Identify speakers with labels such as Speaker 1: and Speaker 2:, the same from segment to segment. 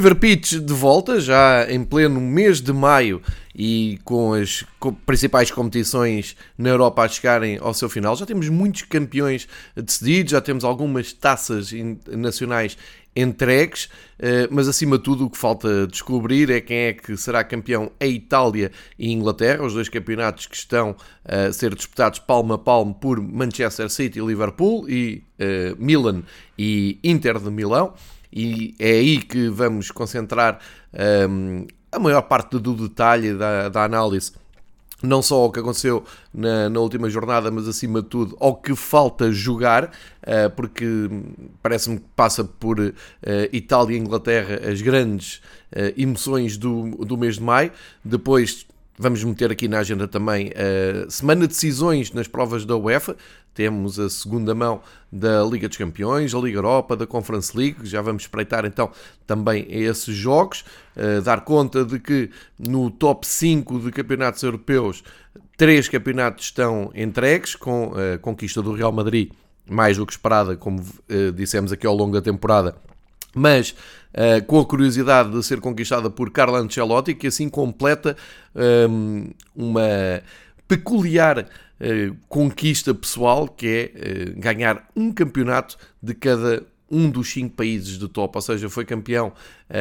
Speaker 1: Fever Pitch de volta, já em pleno mês de maio e com as principais competições na Europa a chegarem ao seu final. Já temos muitos campeões decididos, já temos algumas taças nacionais entregues, eh, mas acima de tudo o que falta descobrir é quem é que será campeão a Itália e Inglaterra, os dois campeonatos que estão a ser disputados palmo a palmo por Manchester City e Liverpool e eh, Milan e Inter de Milão e é aí que vamos concentrar um, a maior parte do detalhe da, da análise não só ao que aconteceu na, na, última jornada, mas acima de tudo ao que falta jogar, uh, porque parece-me que passa por uh, Itália e Inglaterra as grandes uh, emoções do, do mês de maio. Depois vamos meter aqui na agenda também a semana de decisões nas provas da UEFA. Temos a segunda mão da Liga dos Campeões, a Liga Europa, da Conference League. Já vamos espreitar então também esses jogos. Uh, dar conta de que no top 5 de campeonatos europeus, três campeonatos estão entregues, com a conquista do Real Madrid, mais do que esperada, como uh, dissemos aqui ao longo da temporada. Mas uh, com a curiosidade de ser conquistada por Carlo Ancelotti, que assim completa um, uma peculiar conquista pessoal, que é uh, ganhar um campeonato de cada um dos cinco países de top, ou seja, foi campeão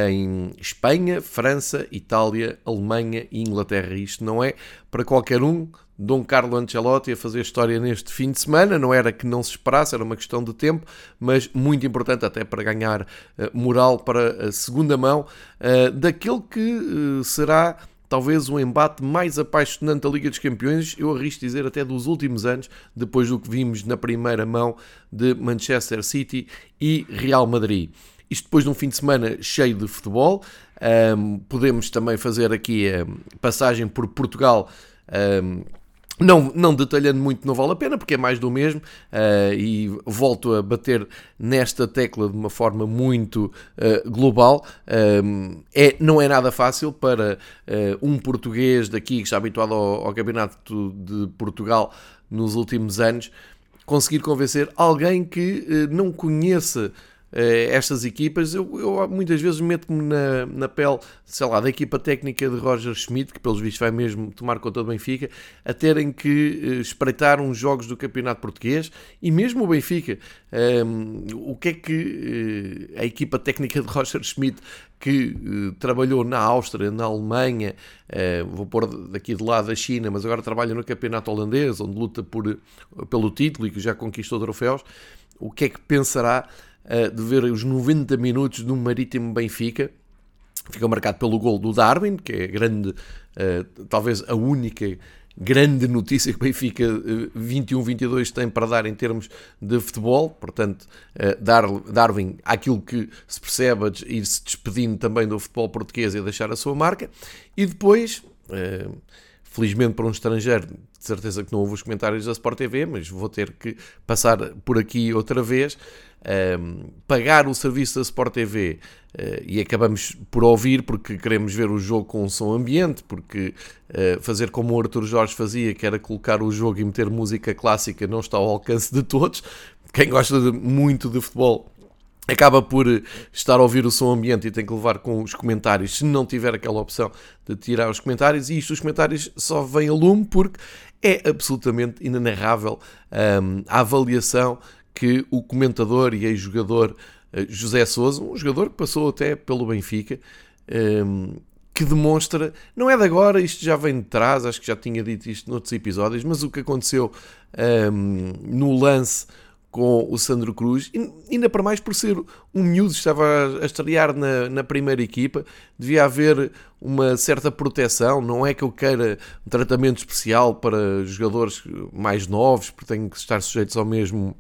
Speaker 1: em Espanha, França, Itália, Alemanha e Inglaterra. Isto não é para qualquer um. Dom Carlo Ancelotti a fazer história neste fim de semana, não era que não se esperasse, era uma questão de tempo, mas muito importante até para ganhar uh, moral para a segunda mão daquele que será talvez o embate mais apaixonante da Liga dos Campeões, eu arrisco dizer até dos últimos anos, depois do que vimos na primeira mão de Manchester City e Real Madrid. Isto depois de um fim de semana cheio de futebol, um, podemos também fazer aqui a passagem por Portugal. Um, não, não detalhando muito, não vale a pena, porque é mais do mesmo, uh, e volto a bater nesta tecla de uma forma muito uh, global. Um, é, não é nada fácil para uh, um português daqui, que está habituado ao, ao Campeonato de Portugal nos últimos anos, conseguir convencer alguém que não conheça eh, estas equipas, eu, eu muitas vezes meto-me na, na pele, sei lá, da equipa técnica de Roger Schmidt, que pelos vistos vai mesmo tomar conta do Benfica, a terem que uh, espreitar uns jogos do Campeonato Português e mesmo o Benfica. Um, ehm, o que é que uh, a equipa técnica de Roger Schmidt, que uh, trabalhou na Áustria, na Alemanha, vou pôr daqui de lado a China, mas agora trabalha no Campeonato Holandês, onde luta por, pelo título e que já conquistou troféus, o que é que pensará? De ver os 90 minutos um Marítimo Benfica. Fica marcado pelo gol do Darwin, que é grande, uh, talvez a única grande notícia que o Benfica 21-22 tem para dar em termos de futebol. Portanto, Darwin, aquilo que se percebe, ir-se despedindo também do futebol português e deixar a sua marca. E depois, felizmente para um estrangeiro, de certeza que não houve os comentários da Sport TV, mas vou ter que passar por aqui outra vez um, pagar o serviço da Sport TV uh, e acabamos por ouvir porque queremos ver o jogo com um som ambiente, porque uh, fazer como o Arthur Jorge fazia, que era colocar o jogo e meter música clássica, não está ao alcance de todos. Quem gosta de, muito de futebol acaba por estar a ouvir o som ambiente e tem que levar com os comentários, se não tiver aquela opção de tirar os comentários, e isto os comentários só vêm a lume porque é absolutamente inenarrável um, a avaliação que o comentador e ex-jogador eh, José Souza, um jogador que passou até pelo Benfica, ehm, que demonstra, não é de agora, isto já vem de trás, acho que já tinha dito isto noutros episódios, mas o que aconteceu ehm, no lance com o Sandro Cruz, ainda para mais por ser um miúdo, estava a estrear na, na primeira equipa, devia haver uma certa proteção, não é que eu queira um tratamento especial para jogadores mais novos, porque têm que estar sujeitos ao mesmo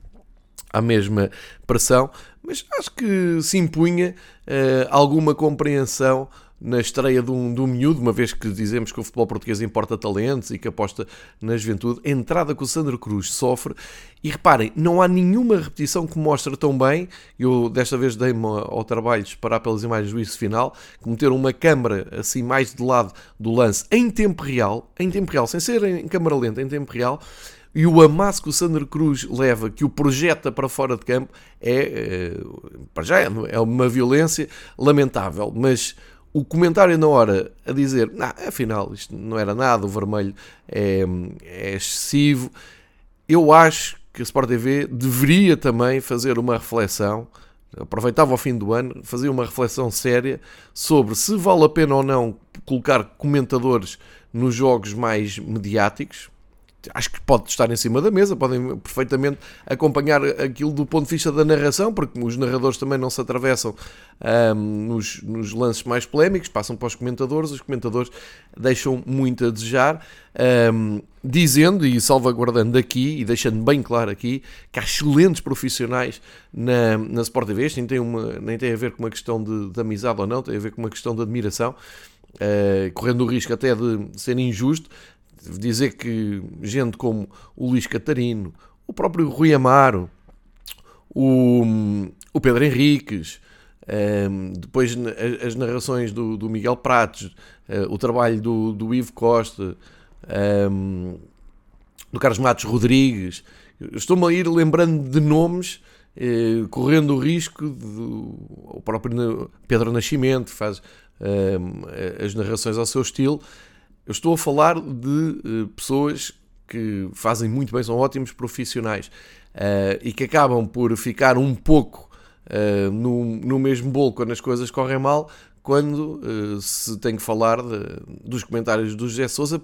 Speaker 1: à mesma pressão, mas acho que se impunha uh, alguma compreensão na estreia de um, de um miúdo, uma vez que dizemos que o futebol português importa talentos e que aposta na juventude, entrada que o Sandro Cruz sofre, e reparem, não há nenhuma repetição que mostre tão bem, eu desta vez dei-me ao trabalho de esperar pelas imagens do juízo final, que meter uma câmara assim mais de lado do lance, em tempo real, em tempo real, sem ser em câmara lenta, em tempo real, e o amasso que o Sandro Cruz leva, que o projeta para fora de campo, é, é para já é uma violência lamentável, mas o comentário na hora a dizer, nah, afinal isto não era nada, o vermelho é, é excessivo, eu acho que a Sport TV deveria também fazer uma reflexão, aproveitava o fim do ano, fazia uma reflexão séria sobre se vale a pena ou não colocar comentadores nos jogos mais mediáticos, acho que pode estar em cima da mesa, podem perfeitamente acompanhar aquilo do ponto de vista da narração, porque os narradores também não se atravessam um, nos, nos, lances mais polémicos, passam para os comentadores, os comentadores deixam muito a desejar, um, dizendo e salvaguardando aqui e deixando bem claro aqui que há excelentes profissionais na, na Sport TV, isto nem tem, uma, nem tem a ver com uma questão de, de amizade ou não, tem a ver com uma questão de admiração. Uh, correndo o risco até de ser injusto, dizer que gente como o Luís Catarino, o próprio Rui Amaro, o, o Pedro Henriques, um, ehm, depois as narrações do, do Miguel Pratos, uh, o trabalho do, do Ivo Costa, um, ehm, do Carlos Matos Rodrigues. Estou-me a ir lembrando de nomes, uh, correndo o risco do o próprio Pedro Nascimento, faz um, ehm, as narrações ao seu estilo. Eu estou a falar de uh, pessoas que fazem muito bem, são ótimos profissionais uh, e que acabam por ficar um pouco uh, no, no mesmo bolo quando as coisas correm mal, quando se tem que falar de, dos comentários do José Souza,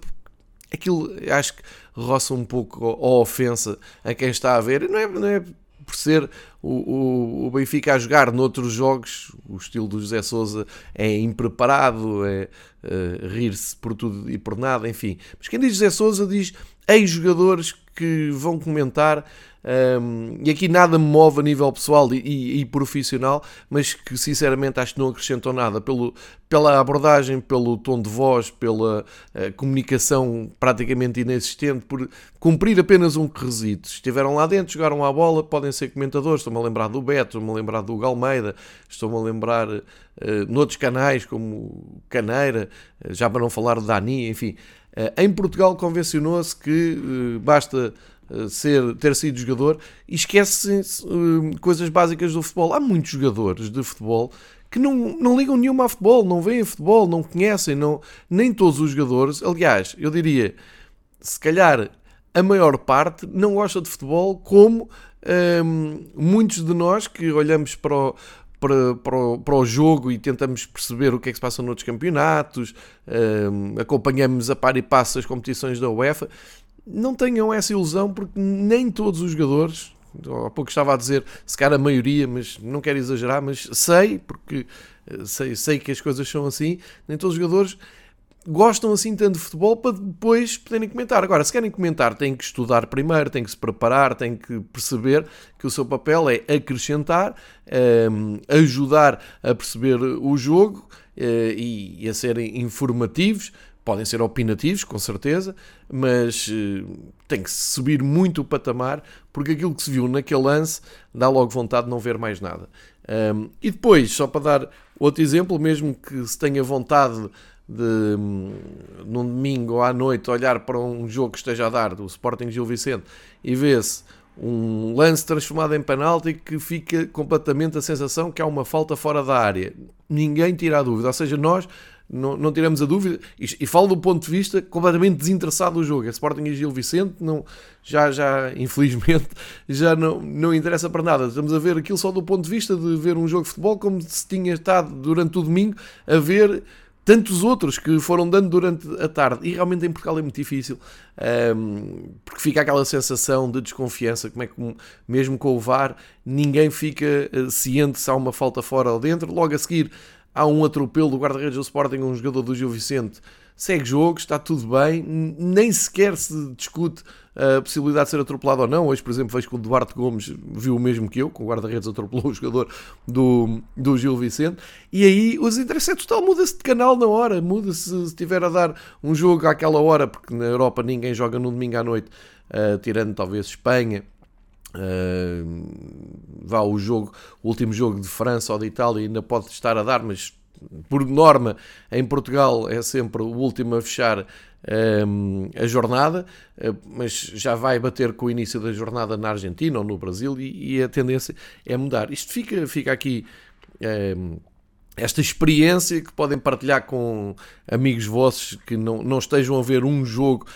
Speaker 1: aquilo acho que roça um pouco a ofensa a quem está a ver. Não é, não é por ser o, o, o, Benfica a jogar noutros jogos, o estilo do José Souza é impreparado, é uh, rir-se por tudo e por nada, enfim. Mas quem diz José Souza diz ex-jogadores que vão comentar um, e aqui nada me move a nível pessoal e, e, e, profissional, mas que sinceramente acho que não acrescentou nada pelo, pela abordagem, pelo tom de voz, pela uh, comunicação praticamente inexistente, por cumprir apenas um requisito. Estiveram lá dentro, jogaram a bola, podem ser comentadores. Estou-me a lembrar do Beto, estou-me a lembrar do Galmeida, estou-me a lembrar uh, noutros canais como Caneira, uh, já para não falar de Dani, enfim. Uh, em Portugal convencionou-se que uh, basta eh, ser, ter sido jogador e esquecem uh, coisas básicas do futebol. Há muitos jogadores de futebol que não, não ligam nenhuma a futebol, não veem futebol, não conhecem, não, nem todos os jogadores. Aliás, eu diria, se calhar a maior parte não gosta de futebol, como um, muitos de nós que olhamos para o, para, para, o, para, o, jogo e tentamos perceber o que é que se passa noutros campeonatos, um, acompanhamos a par e passo as competições da UEFA. Não tenham essa ilusão, porque nem todos os jogadores, há pouco estava a dizer, se calhar a maioria, mas não quero exagerar, mas sei, porque eh, sei, sei que as coisas são assim, nem todos os jogadores gostam assim tanto de futebol para depois poderem comentar. Agora, se querem comentar, têm que estudar primeiro, têm que se preparar, têm que perceber que o seu papel é acrescentar, ehm, ajudar a perceber o jogo uh, e a serem informativos, podem ser opinativos, com certeza, mas uh, tem que subir muito o patamar, porque aquilo que se viu naquele lance dá logo vontade de não ver mais nada. Um, e depois, só para dar outro exemplo, mesmo que se tenha vontade de, um, num domingo à noite, olhar para um jogo que esteja a dar, do Sporting Gil Vicente, e vê-se um lance transformado em penalti que fica completamente a sensação que há uma falta fora da área. Ninguém tira a dúvida. Ou seja, nós não, não tiramos a dúvida, e, e, falo do ponto de vista completamente desinteressado do jogo. É Sporting e Gil Vicente, não, já, já, infelizmente, já não, não interessa para nada. Estamos a ver aquilo só do ponto de vista de ver um jogo de futebol como se tinha estado durante o domingo a ver tantos outros que foram dando durante a tarde. E realmente em Portugal é muito difícil, um, porque fica aquela sensação de desconfiança, como é que mesmo com o VAR ninguém fica uh, ciente se há uma falta fora ou dentro. Logo a seguir há um atropelo do guarda-redes do Sporting, um jogador do Gil Vicente, segue jogo, está tudo bem, nem sequer se discute a possibilidade de ser atropelado ou não. Hoje, por exemplo, vejo que o Duarte Gomes viu o mesmo que eu, que o guarda-redes atropelou o jogador do, do Gil Vicente, e aí os interesses total muda-se de canal na hora, muda-se se estiver a dar um jogo àquela hora, porque na Europa ninguém joga no domingo à noite, uh, tirando talvez Espanha Uh, vá o jogo, o último jogo de França ou de Itália ainda pode estar a dar, mas por norma, em Portugal é sempre o último a fechar um, a jornada, uh, mas já vai bater com o início da jornada na Argentina ou no Brasil e, e a tendência é mudar. Isto fica, fica aqui. Um, esta experiência que podem partilhar com amigos vossos que não, não estejam a ver um jogo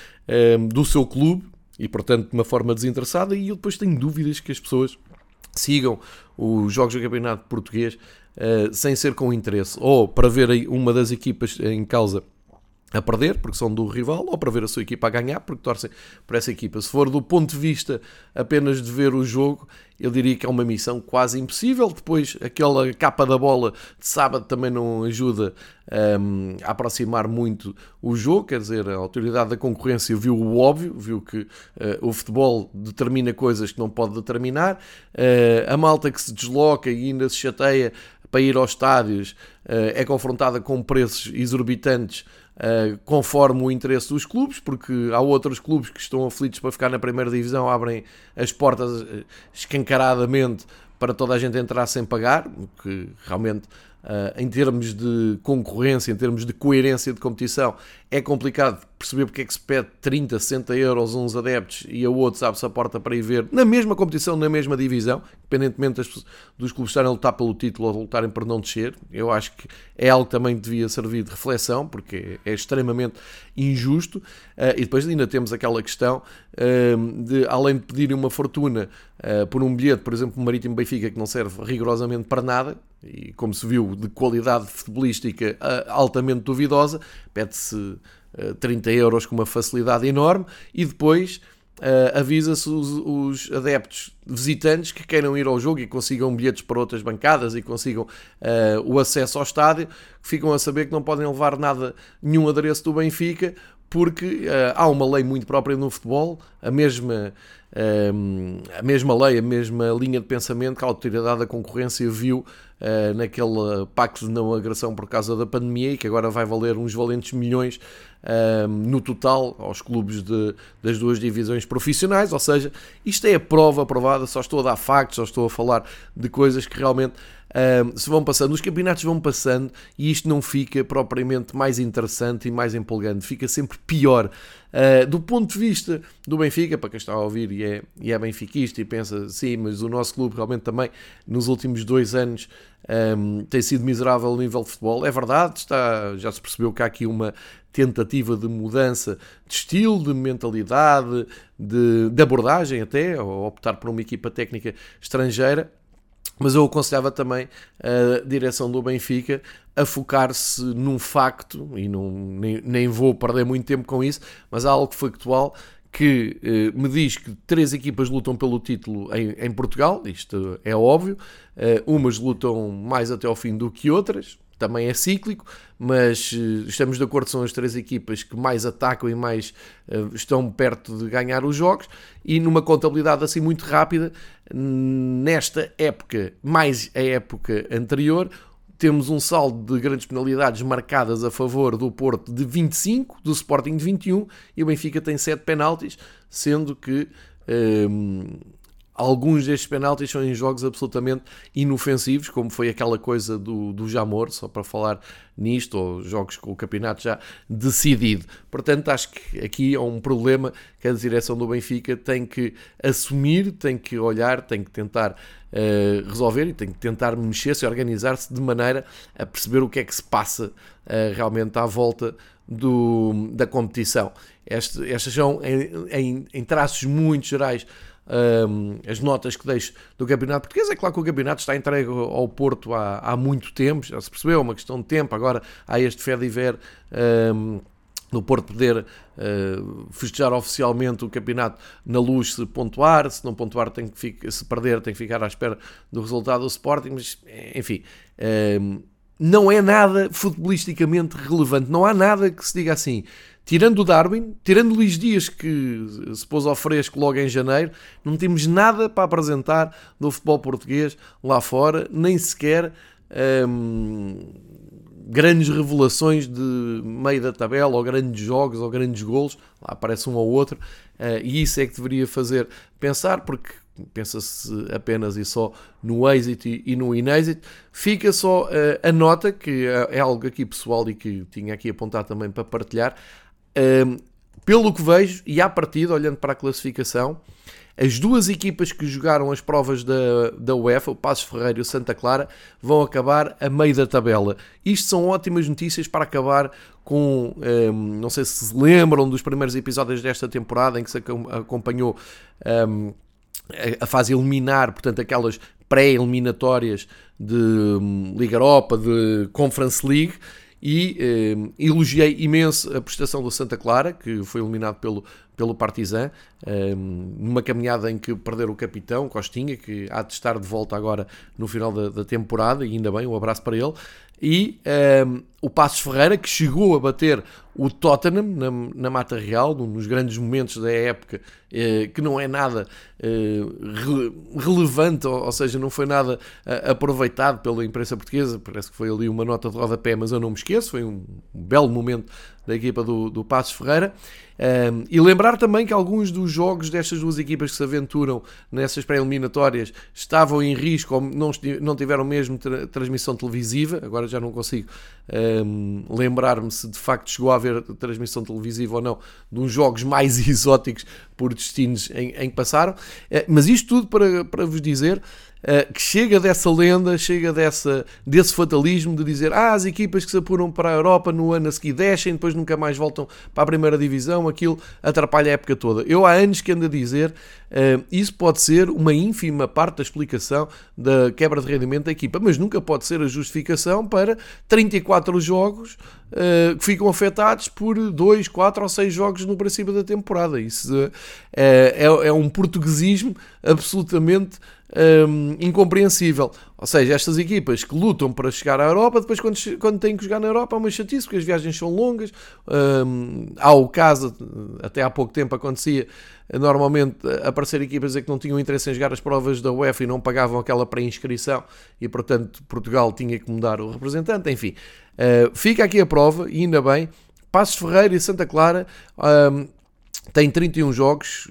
Speaker 1: um, do seu clube e, portanto, de uma forma desinteressada. E eu depois tenho dúvidas que as pessoas sigam os jogos do Campeonato Português uh, sem ser com interesse, ou para ver uma das equipas em causa a perder, porque são do rival, ou para ver a sua equipa a ganhar, porque torcem por essa equipa. Se for do ponto de vista apenas de ver o jogo, eu diria que é uma missão quase impossível. Depois, aquela capa da bola de sábado também não ajuda um, a aproximar muito o jogo, quer dizer, a autoridade da concorrência viu o óbvio, viu que uh, o futebol determina coisas que não pode determinar, uh, a malta que se desloca e ainda se chateia para ir aos estádios uh, é confrontada com preços exorbitantes uh, conforme o interesse dos clubes, porque há outros clubes que estão aflitos para ficar na primeira divisão, abrem as portas uh, escancaradamente para toda a gente entrar sem pagar, o que realmente Uh, em termos de concorrência, em termos de coerência de competição, é complicado perceber porque é que se pede 30, 60 euros uns adeptos e a outros abre-se a porta para ir ver na mesma competição, na mesma divisão, independentemente das, dos clubes estarem a lutar pelo título ou lutarem para não descer. Eu acho que é algo que também devia servir de reflexão, porque é extremamente injusto. Uh, e depois ainda temos aquela questão uh, de, além de pedirem uma fortuna por um bilhete, por exemplo, Marítimo Benfica, que não serve rigorosamente para nada, e como se viu, de qualidade futebolística altamente duvidosa, pede-se 30 euros com uma facilidade enorme e depois Uh, avisa-se os, os, adeptos visitantes que queiram ir ao jogo e consigam bilhetes para outras bancadas e consigam uh, o acesso ao estádio, ficam a saber que não podem levar nada, nenhum adereço do Benfica, porque uh, há uma lei muito própria no futebol, a mesma, a mesma lei, a mesma linha de pensamento que a autoridade da concorrência viu uh, naquele pacto de não agressão por causa da pandemia e que agora vai valer uns valentes milhões uh, no total aos clubes de, das duas divisões profissionais. Ou seja, isto é a prova aprovada, só estou a dar factos, só estou a falar de coisas que realmente Se vão passando, os campeonatos vão passando e isto não fica propriamente mais interessante e mais empolgante, fica sempre pior. Uh, do ponto de vista do Benfica, para quem está a ouvir e é, e é benfiquista e pensa, sim, mas o nosso clube realmente também nos últimos dois anos um, tem sido miserável no nível de futebol. É verdade, está, já se percebeu que há aqui uma tentativa de mudança de estilo, de mentalidade, de, de abordagem até, ou optar por uma equipa técnica estrangeira. Mas eu aconselhava também a direção do Benfica a focar-se num facto, e não, nem, nem vou perder muito tempo com isso, mas há algo factual que eh, me diz que três equipas lutam pelo título em, em Portugal, isto é óbvio, eh, umas lutam mais até ao fim do que outras, também é cíclico, mas eh, estamos de acordo, são as três equipas que mais atacam e mais uh, estão perto de ganhar os jogos, e numa contabilidade assim muito rápida, nesta época, mais a época anterior, temos um saldo de grandes penalidades marcadas a favor do Porto de 25, do Sporting de 21, e o Benfica tem 7 penaltis, sendo que... Um, ehm, alguns destes penaltis são em jogos absolutamente inofensivos, como foi aquela coisa do, do Jamor, só para falar nisto, ou jogos com o campeonato já decidido. Portanto, acho que aqui é um problema que a direção do Benfica tem que assumir, tem que olhar, tem que tentar uh, resolver e tem que tentar mexer-se e organizar-se de maneira a perceber o que é que se passa uh, realmente à volta do, da competição. Este, estas são, em, em, em traços muito gerais, um, as notas que deixo do Campeonato Português. É claro que o Campeonato está entregue ao Porto há, há muito tempo, já se percebeu, é uma questão de tempo. Agora há este Fediver. Um, no Porto poder uh, festejar oficialmente o campeonato na luz se pontuar, se não pontuar tem que ficar, se perder tem que ficar à espera do resultado do Sporting, mas enfim, uh, não é nada futebolisticamente relevante, não há nada que se diga assim, tirando o Darwin, tirando Luís Dias, que se pôs ao fresco logo em janeiro, não temos nada para apresentar do futebol português lá fora, nem sequer hum, grandes revelações de meio da tabela, ou grandes jogos, ou grandes golos, lá aparece um ou outro, uh, e isso é que deveria fazer pensar, porque pensa-se apenas e só no êxito e no inêxito. Fica só uh, a nota, que é, é algo aqui pessoal e que tinha aqui apontado também para partilhar. Pelo que vejo, e à partida, olhando para a classificação, as duas equipas que jogaram as provas da, da UEFA, o Passos Ferreira e o Santa Clara, vão acabar a meio da tabela. Isto são ótimas notícias para acabar com. Um, não sei se se lembram dos primeiros episódios desta temporada em que se acompanhou um, a fase eliminar, portanto, aquelas pré-eliminatórias de um, Liga Europa, de Conference League e eh, elogiei imenso a prestação do Santa Clara, que foi eliminado pelo, pelo Partizan, eh, numa caminhada em que perderam o capitão, Costinha, que há de estar de volta agora no final da, da temporada, e ainda bem, um abraço para ele. E ehm, o Passos Ferreira, que chegou a bater o Tottenham na, na Mata Real, nos grandes momentos da época, eh, que não é nada eh, re, relevante, ou, ou, seja, não foi nada uh, aproveitado pela imprensa portuguesa. Parece que foi ali uma nota de rodapé, mas eu não me esqueço. Foi um, um belo momento da equipa do, do Passos Ferreira. Um, e lembrar também que alguns dos jogos destas duas equipas que se aventuram nessas pré-eliminatórias estavam em risco ou não, não tiveram mesmo tra transmissão televisiva. Agora já não consigo um, lembrar-me se de facto chegou a haver transmissão televisiva ou não de uns jogos mais exóticos por destinos em, em que passaram. Uh, mas isto tudo para, para vos dizer Uh, que chega dessa lenda, chega dessa, desse fatalismo de dizer ah, as equipas que se apuram para a Europa no ano a seguir descem, depois nunca mais voltam para a primeira divisão, aquilo atrapalha a época toda. Eu há anos que ando a dizer uh, isso pode ser uma ínfima parte da explicação da quebra de rendimento da equipa, mas nunca pode ser a justificação para 34 jogos uh, que ficam afetados por 2, 4 ou 6 jogos no princípio da temporada. Isso é, é um portuguesismo absolutamente um, incompreensível. Ou seja, estas equipas que lutam para chegar à Europa, depois quando, quando têm que jogar na Europa é uma chatice, porque as viagens são longas. Um, há o caso, até há pouco tempo acontecia, normalmente aparecer equipas que não tinham interesse em jogar as provas da UEFA e não pagavam aquela pré-inscrição e, portanto, Portugal tinha que mudar o representante. Enfim, uh, fica aqui a prova, e ainda bem. Passos Ferreira e Santa Clara um, tem 31 jogos,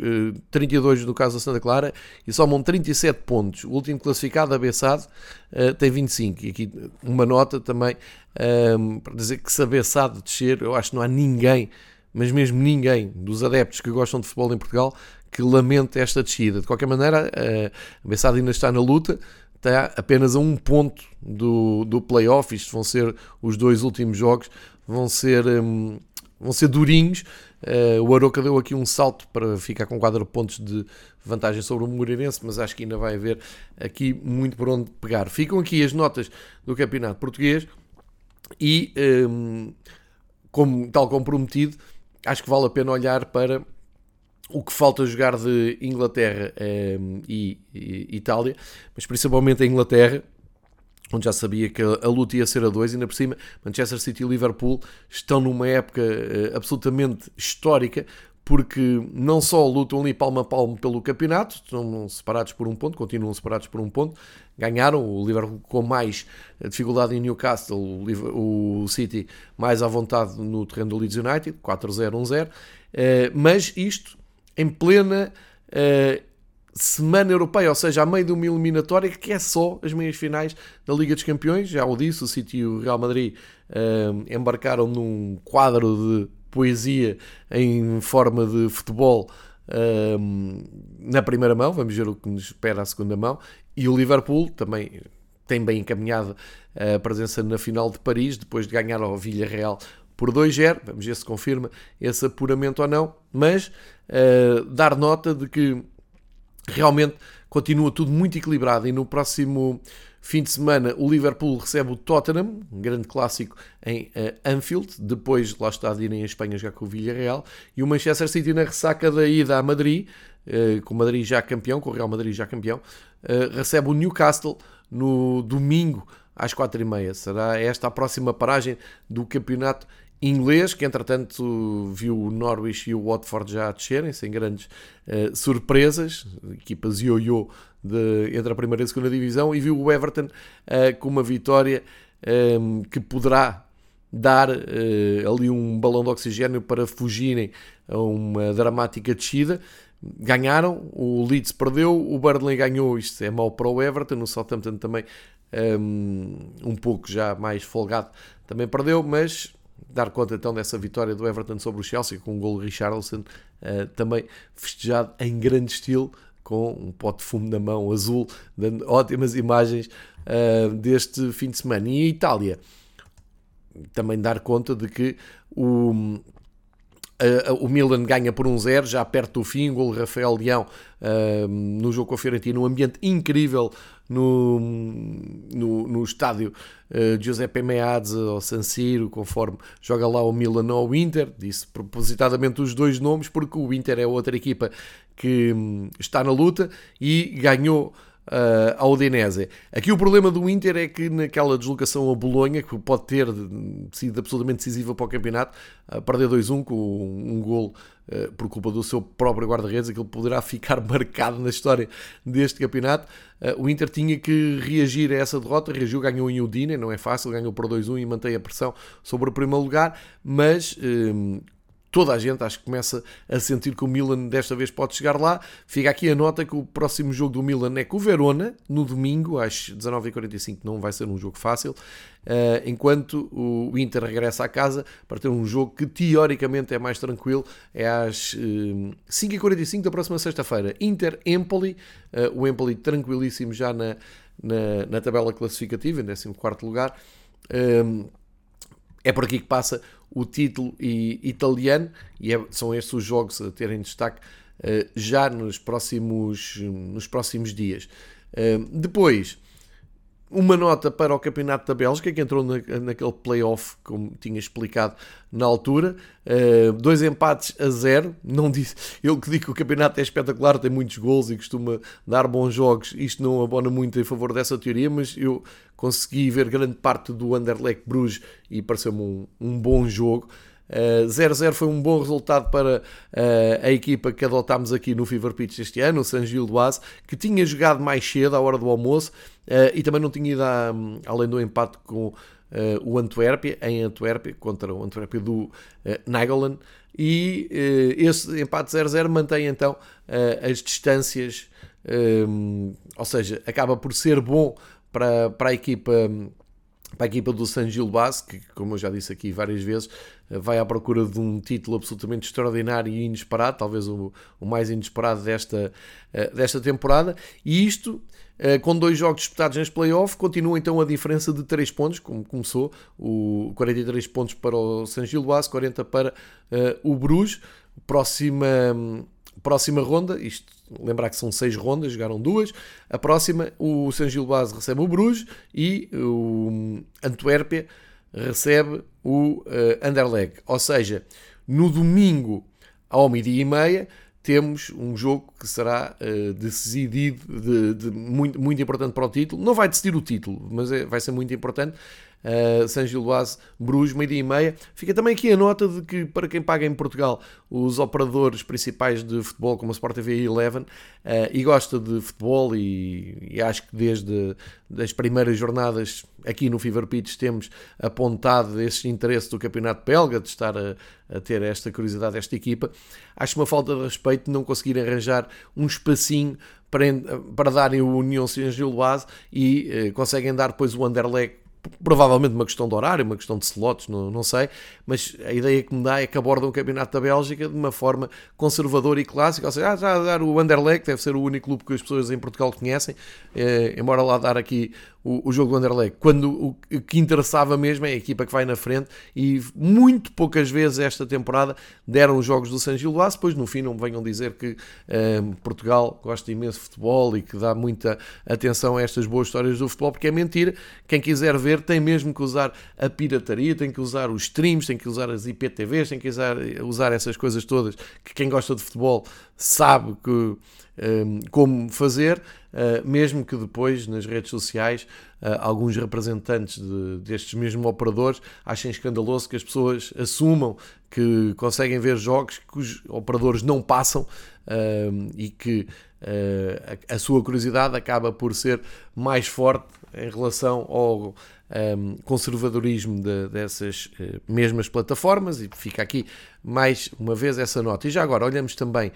Speaker 1: 32 eh, no caso da Santa Clara, e somam 37 pontos. O último classificado, a Bessade, eh, tem 25. E aqui uma nota também ehm, para dizer que se a Bessade descer, eu acho que não há ninguém, mas mesmo ninguém dos adeptos que gostam de futebol em Portugal que lamente esta descida. De qualquer maneira, eh, a Bessade ainda está na luta, está apenas a um ponto do, do playoff. Isto vão ser os dois últimos jogos, vão ser, um, vão ser durinhos Uh, o Aroca deu aqui um salto para ficar com 4 pontos de vantagem sobre o Moreirense, mas acho que ainda vai haver aqui muito por onde pegar. Ficam aqui as notas do Campeonato Português e, um, ehm, como, tal como prometido, acho que vale a pena olhar para o que falta jogar de Inglaterra um, ehm, e, e Itália, mas principalmente a Inglaterra onde já sabia que a luta ia ser a dois, ainda por cima, Manchester City e Liverpool estão numa época uh, absolutamente histórica, porque não só lutam ali palmo a palmo pelo campeonato, estão separados por um ponto, continuam separados por um ponto, ganharam o Liverpool com mais dificuldade em Newcastle, o City mais à vontade no terreno do Leeds United, 4-0, 1-0, uh, mas isto em plena semana europeia, ou seja, a meio de uma eliminatória que é só as meias finais da Liga dos Campeões. Já o disse, o City e o Real Madrid uh, embarcaram num quadro de poesia em forma de futebol uh, na primeira mão. Vamos ver o que nos espera a segunda mão. E o Liverpool também tem bem encaminhado a presença na final de Paris, depois de ganhar ao Villarreal por 2-0. Vamos ver se confirma esse apuramento ou não. Mas uh, dar nota de que realmente continua tudo muito equilibrado e no próximo fim de semana o Liverpool recebe o Tottenham, um grande clássico em uh, Anfield, depois lá está de irem a Espanha já com o Villarreal, e o Manchester City na ressaca da ida a Madrid, uh, com o Madrid já campeão, com o Real Madrid já campeão, uh, recebe o Newcastle no domingo às quatro e meia. Será esta a próxima paragem do campeonato inglês, que entretanto viu o Norwich e o Watford já descerem, sem grandes uh, surpresas, equipas ioiô entre a primeira e a segunda divisão, e viu o Everton uh, com uma vitória um, ehm, que poderá dar uh, ali um balão de oxigênio para fugirem a uma dramática descida, ganharam, o Leeds perdeu, o Burnley ganhou, isto é mau para o Everton, o Southampton também um, um pouco já mais folgado, também perdeu, mas dar conta então dessa vitória do Everton sobre o Chelsea com um gol de Richarlison uh, também festejado em grande estilo com um pote de fumo na mão azul, dando ótimas imagens uh, deste fim de semana. E a Itália também dar conta de que o, Uh, o Milan ganha por 1-0, um já perto do fim, gol Rafael Leão uh, no jogo com a Fiorentina, um ambiente incrível no, no, no estádio uh, Giuseppe Meazza ou San Siro, conforme joga lá o Milan ou o Inter, disse propositadamente os dois nomes, porque o Inter é outra equipa que um, está na luta e ganhou uh, ao Udinese. Aqui o problema do Inter é que naquela deslocação a Bolonha, que pode ter sido absolutamente decisiva para o campeonato, uh, perder 2-1 com um gol uh, por culpa do seu próprio guarda-redes, aquilo poderá ficar marcado na história deste campeonato. Uh, o Inter tinha que reagir a essa derrota, reagiu, ganhou em Udine, não é fácil, ganhou por 2-1 e mantém a pressão sobre o primeiro lugar, mas toda a gente acho que começa a sentir que o Milan desta vez pode chegar lá. Fica aqui a nota que o próximo jogo do Milan é com o Verona, no domingo, às 19h45, não vai ser um jogo fácil, uh, enquanto o Inter regressa à casa para ter um jogo que teoricamente é mais tranquilo, é às uh, eh, 5h45 da próxima sexta-feira. Inter-Empoli, uh, o Empoli tranquilíssimo já na, na, na tabela classificativa, em 14 lugar. é por aqui que passa o título italiano e é, são estes os jogos a terem destaque uh, já nos próximos, nos próximos dias. Uh, depois, uma nota para o Campeonato da Bélgica, que entrou na, naquele playoff, como tinha explicado na altura. Uh, dois empates a zero. Não disse, eu que digo que o campeonato é espetacular, tem muitos gols e costuma dar bons jogos. Isto não abona muito em favor dessa teoria, mas eu consegui ver grande parte do Anderlecht Bruges e pareceu-me um, um bom jogo. 0-0 uh, foi um bom resultado para uh, a equipa que adotámos aqui no Fever Pitch este ano, o San Gil Oise, que tinha jogado mais cedo, à hora do almoço, uh, e também não tinha ido, além do empate com o Antuérpia, em Antuérpia, contra o Antuérpia do uh, e esse empate 0-0 mantém então as distâncias, ou seja, acaba por ser bom para, para a equipa para a equipa do San Gil Base, que, como eu já disse aqui várias vezes, vai à procura de um título absolutamente extraordinário e inesperado, talvez o, o mais inesperado desta, eh, desta temporada, e isto, eh, com dois jogos disputados neste playoff, continua então a diferença de 3 pontos, como começou, o 43 pontos para o San Gil Base, 40 para uh, o Bruges, próxima próxima ronda, isto lembrar que são seis rondas, jogaram duas. A próxima, o San Gilbase recebe o Bruges e o Antuérpia recebe o uh, Anderlecht. Ou seja, no domingo ao meio-dia e meia temos um jogo que será uh, decidido, de, de, muito, muito importante para o título. Não vai decidir o título, mas é, vai ser muito importante uh, San Gilboas, Bruges, meio-dia e meia. Fica também aqui a nota de que, para quem paga em Portugal, os operadores principais de futebol, como a Sport TV e Eleven, uh, e gosta de futebol, e, e, acho que desde as primeiras jornadas aqui no Fever Pitch temos apontado esse interesse do Campeonato Belga, de estar a, a ter esta curiosidade desta equipa. Acho uma falta de respeito não conseguir arranjar um espacinho para, para darem o União Saint-Gilloise e uh, conseguem dar depois o Anderlecht provavelmente uma questão de horário, uma questão de slots, não, não sei, mas a ideia que me dá é que abordam o Campeonato da Bélgica de uma forma conservadora e clássica, ou seja, ah, já dar o Anderlecht, deve ser o único clube que as pessoas em Portugal conhecem, eh, embora lá dar aqui o, o jogo do Anderlecht, quando o, o, que interessava mesmo é a equipa que vai na frente e muito poucas vezes esta temporada deram os jogos do San Gilloas, depois no fim não me venham dizer que eh, Portugal gosta imenso de futebol e que dá muita atenção a estas boas histórias do futebol, porque é mentira, quem quiser ver tem mesmo que usar a pirataria, tem que usar os streams, tem que usar as IPTVs, tem que usar, usar essas coisas todas que quem gosta de futebol sabe que, um, como fazer, uh, mesmo que depois nas redes sociais uh, alguns representantes de, destes mesmos operadores achem escandaloso que as pessoas assumam que conseguem ver jogos que os operadores não passam uh, e que a, a sua curiosidade acaba por ser mais forte em relação ao um, conservadorismo de, dessas uh, mesmas plataformas e fica aqui mais uma vez essa nota. E já agora olhamos também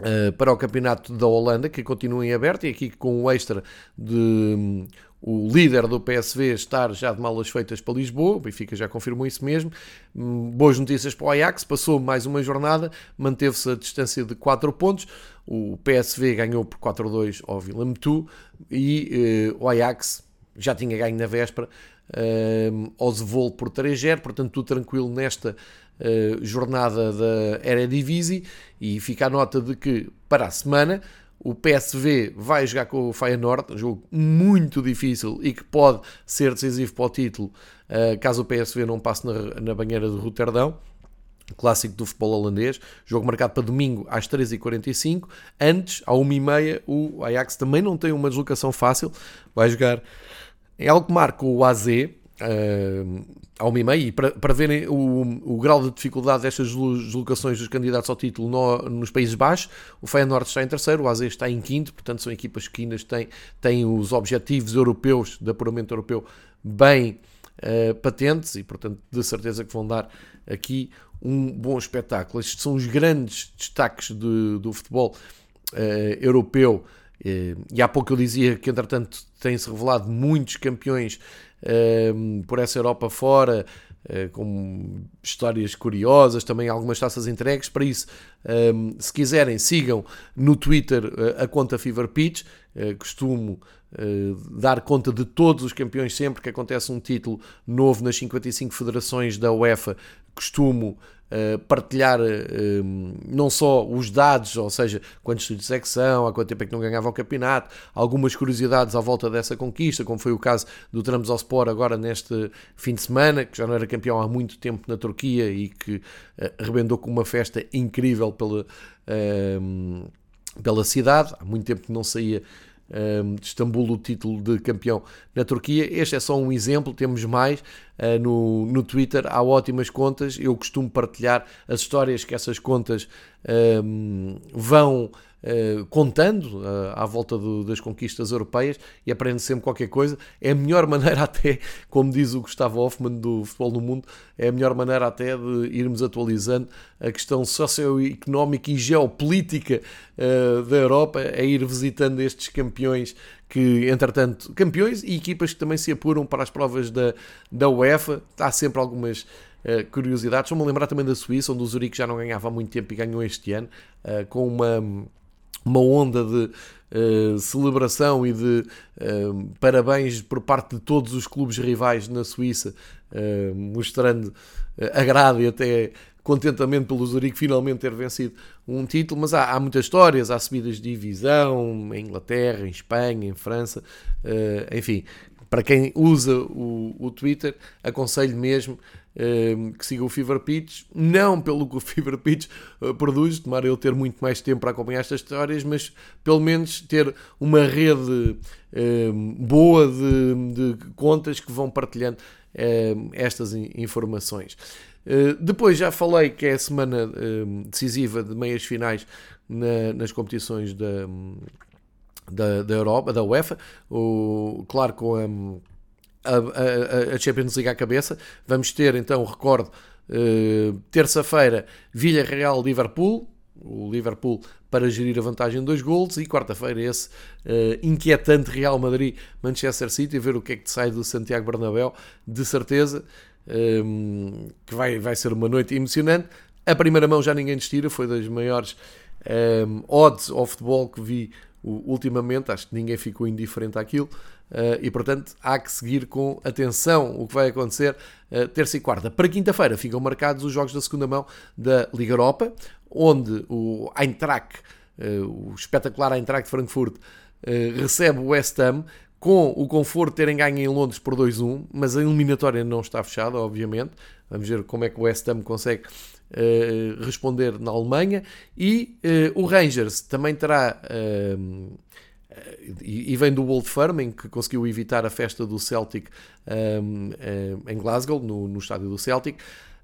Speaker 1: uh, para o campeonato da Holanda, que continua em aberto, e aqui com o extra de um, o líder do PSV estar já de malas feitas para Lisboa, o Benfica já confirmou isso mesmo. Um, boas notícias para o Ajax, passou mais uma jornada, manteve-se a distância de 4 pontos. O PSV ganhou por 4-2 ao Vila Metu e uh, o Ajax já tinha ganho na véspera uh, ao Zevol por 3-0, portanto tudo tranquilo nesta uh, jornada da Eredivisie e fica a nota de que para a semana o PSV vai jogar com o Feyenoord, um jogo muito difícil e que pode ser decisivo para o título uh, caso o PSV não passe na, banheira de Roterdão clássico do futebol holandês, jogo marcado para domingo às 3h45. Antes, à 1h30, o Ajax também não tem uma deslocação fácil, vai jogar em Alkmaar com o AZ, uh, ao meio e para, para verem o, o grau de dificuldade destas deslocações dos candidatos ao título no, nos Países Baixos, o Feyenoord está em terceiro, o AZ está em quinto, portanto são equipas que ainda têm, têm os objetivos europeus, de apuramento europeu, bem uh, patentes e, portanto, de certeza que vão dar aqui um bom espetáculo. Estes são os grandes destaques de, do futebol uh, europeu. Uh, e há pouco eu dizia que, entretanto, têm-se revelado muitos campeões por essa Europa fora, com histórias curiosas, também algumas taças entregues. Para isso, se quiserem, sigam no Twitter a conta Fever Pitch. costumo dar conta de todos os campeões sempre que acontece um título novo nas 55 federações da UEFA costumo uh, partilhar uh, não só os dados, ou seja, quantos estudos é que são, há quanto tempo é que não ganhava o campeonato, algumas curiosidades à volta dessa conquista, como foi o caso do Trabzonspor agora neste fim de semana, que já não era campeão há muito tempo na Turquia e que uh, com uma festa incrível pela, uh, pela cidade, há muito tempo que não saía de Istambul o título de campeão na Turquia. Este é só um exemplo, temos mais uh, no, no Twitter. Há ótimas contas, eu costumo partilhar as histórias que essas contas vão Uh, contando uh, à volta do, das conquistas europeias e aprende sempre qualquer coisa. É a melhor maneira, até, como diz o Gustavo Hoffman do Futebol no Mundo, é a melhor maneira até de irmos atualizando a questão socioeconómica e geopolítica uh, da Europa, é ir visitando estes campeões que, entretanto, campeões e equipas que também se apuram para as provas da, da UEFA. Há sempre algumas Uh, curiosidades. Vou-me lembrar também da Suíça, onde o Zurique já não ganhava há muito tempo e ganhou este ano, uh, com uma, uma onda de uh, celebração e de uh, parabéns por parte de todos os clubes rivais na Suíça, uh, mostrando agrado e até contentamento pelo Zurique finalmente ter vencido um título, mas há, há, muitas histórias, há subidas de divisão em Inglaterra, em Espanha, em França, enfim, para quem usa o, o Twitter, aconselho mesmo que siga o Fever Pitch, não pelo que o Fever Pitch uh, produz, tomara eu ter muito mais tempo para acompanhar estas histórias, mas pelo menos ter uma rede ehm, boa de, de, contas que vão partilhando ehm, estas informações. Uh, depois já falei que é a semana decisiva de meias finais na, nas competições da, da, da Europa, da UEFA, o, claro com a a, a, a Champions League à cabeça. Vamos ter então, recordo, uh, terça-feira Villarreal-Liverpool, o Liverpool para gerir a vantagem de dois gols e quarta-feira esse uh, inquietante Real Madrid-Manchester City, ver o que é que sai do Santiago Bernabéu, de certeza um, eh, que vai, vai ser uma noite emocionante. A primeira mão já ninguém tira, foi das maiores um, odds ao futebol que vi ultimamente, acho que ninguém ficou indiferente àquilo. Uh, e portanto há que seguir com atenção o que vai acontecer uh, terça e quarta. Para quinta-feira ficam marcados os jogos da segunda mão da Liga Europa, onde o Eintracht, uh, o espetacular Eintracht de Frankfurt, recebe o West Ham com o conforto de terem ganho em Londres por 2-1, mas a eliminatória não está fechada, obviamente. Vamos ver como é que o West Ham consegue responder na Alemanha. E o Rangers também terá e, vem do Old Firm, que conseguiu evitar a festa do Celtic um, um, em Glasgow, no, no estádio do Celtic.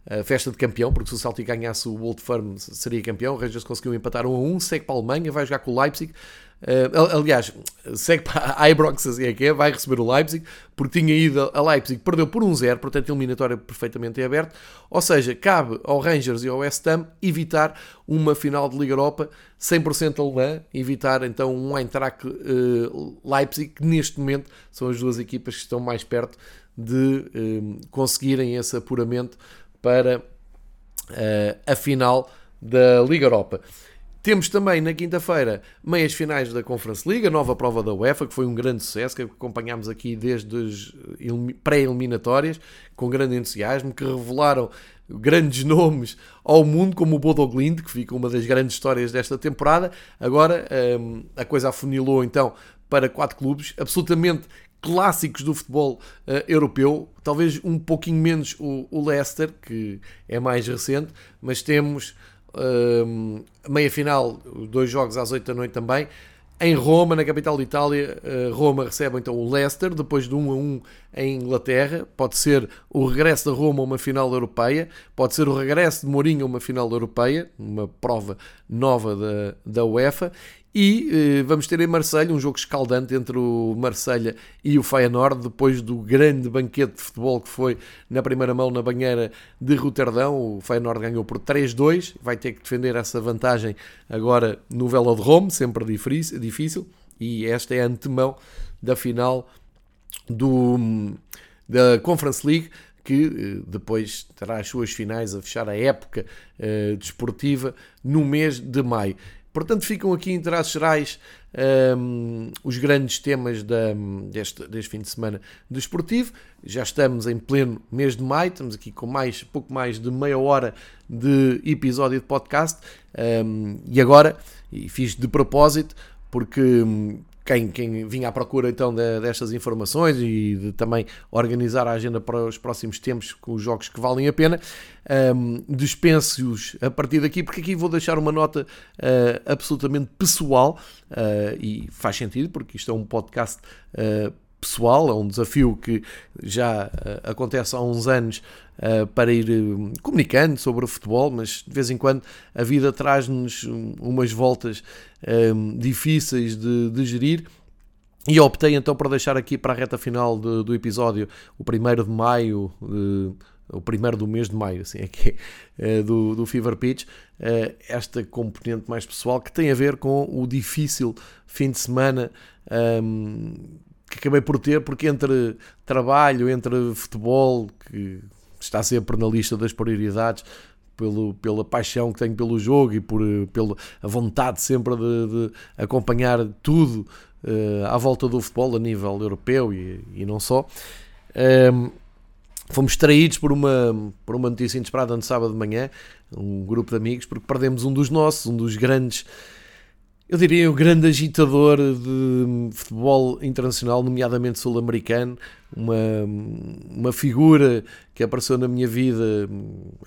Speaker 1: a festa de campeão, porque se o Celtic ganhasse o Old Firm seria campeão. O Rangers conseguiu empatar 1 a 1, segue para a Alemanha, vai jogar com o Leipzig. Uh, aliás, segue para a Ibrox, assim é que é, vai receber o Leipzig, porque tinha ido a Leipzig, perdeu por 1-0, portanto, eliminatória perfeitamente aberta. Ou seja, cabe ao Rangers e ao West Ham evitar uma final de Liga Europa 100% alemã, evitar então um Eintracht uh, Leipzig, que neste momento são as duas equipas que estão mais perto de uh, conseguirem esse apuramento para a final da Liga Europa. Temos também na quinta-feira meias finais da Conference League, a nova prova da UEFA, que foi um grande sucesso, que acompanhámos aqui desde as pré-eliminatórias, com grande entusiasmo, que revelaram grandes nomes ao mundo, como o Bodo Glind, que fica uma das grandes histórias desta temporada. Agora hum, a coisa afunilou então para quatro clubes absolutamente clássicos do futebol uh, europeu, talvez um pouquinho menos o, o Leicester, que é mais recente, mas temos meia final, dois jogos às 8 da noite também. Em Roma, na capital de Itália, uh, Roma recebe então o Leicester, depois de 1 a 1 em Inglaterra. Pode ser o regresso da Roma a uma final europeia, pode ser o regresso de Mourinho a uma final europeia, uma prova nova da, da UEFA. E eh, vamos ter em Marselha um jogo escaldante entre o Marselha e o Feyenoord, depois do grande banquete de futebol que foi na primeira mão na banheira de Roterdão. O Feyenoord ganhou por 3-2, vai ter que defender essa vantagem agora no Velodrome, sempre difícil. E esta é a antemão da final do, da Conference League que eh, depois terá as suas finais a fechar a época uh, desportiva no mês de maio. Portanto, ficam aqui em traços gerais um, os grandes temas da, deste, deste fim de semana desportivo. Já estamos em pleno mês de maio, estamos aqui com mais, pouco mais de meia hora de episódio de podcast. Um, e agora, e fiz de propósito, porque quem, quem vinha à procura então de, destas informações e de também organizar a agenda para os próximos tempos com os jogos que valem a pena, um, dispense-os a partir daqui, porque aqui vou deixar uma nota uh, absolutamente pessoal uh, e faz sentido, porque isto é um podcast uh, pessoal, é um desafio que já uh, acontece há uns anos uh, para ir uh, comunicando sobre o futebol, mas de vez em quando a vida traz-nos umas voltas difíceis de, de, gerir. E optei então por deixar aqui para a reta final do episódio, o primeiro de maio, o primeiro do mês de maio, assim é que é, do, do Fever Pitch, esta componente mais pessoal que tem a ver com o difícil fim de semana um, que acabei por ter, porque entre trabalho, entre futebol, que está sempre na lista das prioridades, pelo, pela paixão que tenho pelo jogo e por pela a vontade sempre de, de acompanhar tudo uh, à volta do futebol a nível europeu e, e não só. Um, ehm, fomos traídos por uma, por uma notícia inesperada no sábado de manhã, um grupo de amigos, porque perdemos um dos nossos, um dos grandes eu diria o grande agitador de futebol internacional, nomeadamente sul-americano, uma, uma figura que apareceu na minha vida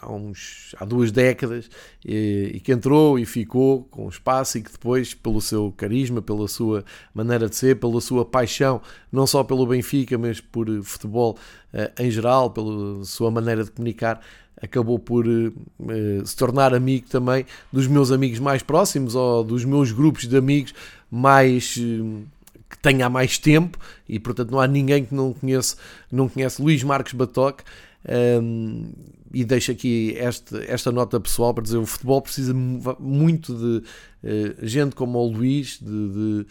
Speaker 1: há, uns, há duas décadas e, e, que entrou e ficou com espaço e que depois, pelo seu carisma, pela sua maneira de ser, pela sua paixão, não só pelo Benfica, mas por futebol uh, em geral, pela sua maneira de comunicar, acabou por uh, se tornar amigo também dos meus amigos mais próximos ou dos meus grupos de amigos mais uh, que tenha há mais tempo e portanto não há ninguém que não conhece, não conhece Luís Marcos Batoque. Um, e deixo aqui este, esta nota pessoal para dizer o futebol precisa muito de uh, gente como o Luís, de, de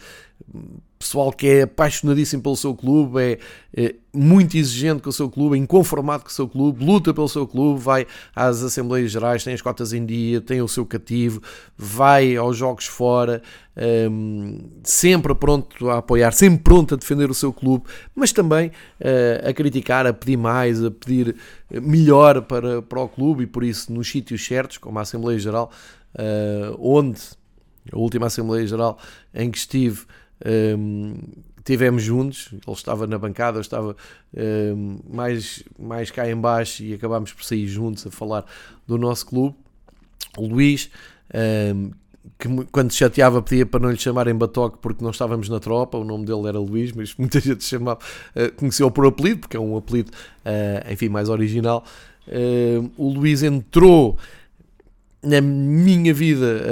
Speaker 1: pessoal que é apaixonadíssimo pelo seu clube, é, é, muito exigente com o seu clube, é inconformado com o seu clube, luta pelo seu clube, vai às Assembleias Gerais, tem as cotas em dia, tem o seu cativo, vai aos jogos fora, um, sempre pronto a apoiar, sempre pronto a defender o seu clube, mas também uh, a criticar, a pedir mais, a pedir melhor para, para o clube e por isso nos sítios certos, como a Assembleia Geral, uh, onde a última Assembleia Geral em que estive um, tivemos juntos, ele estava na bancada, eu estava um, mais, mais cá em baixo e acabámos por sair juntos a falar do nosso clube. O Luís, um, que quando se chateava pedia para não lhe chamarem Batoque porque não estávamos na tropa, o nome dele era Luís, mas muita gente chamava, uh, conheceu por apelido, porque é um apelido, uh, enfim, mais original. Uh, o Luís entrou na minha vida,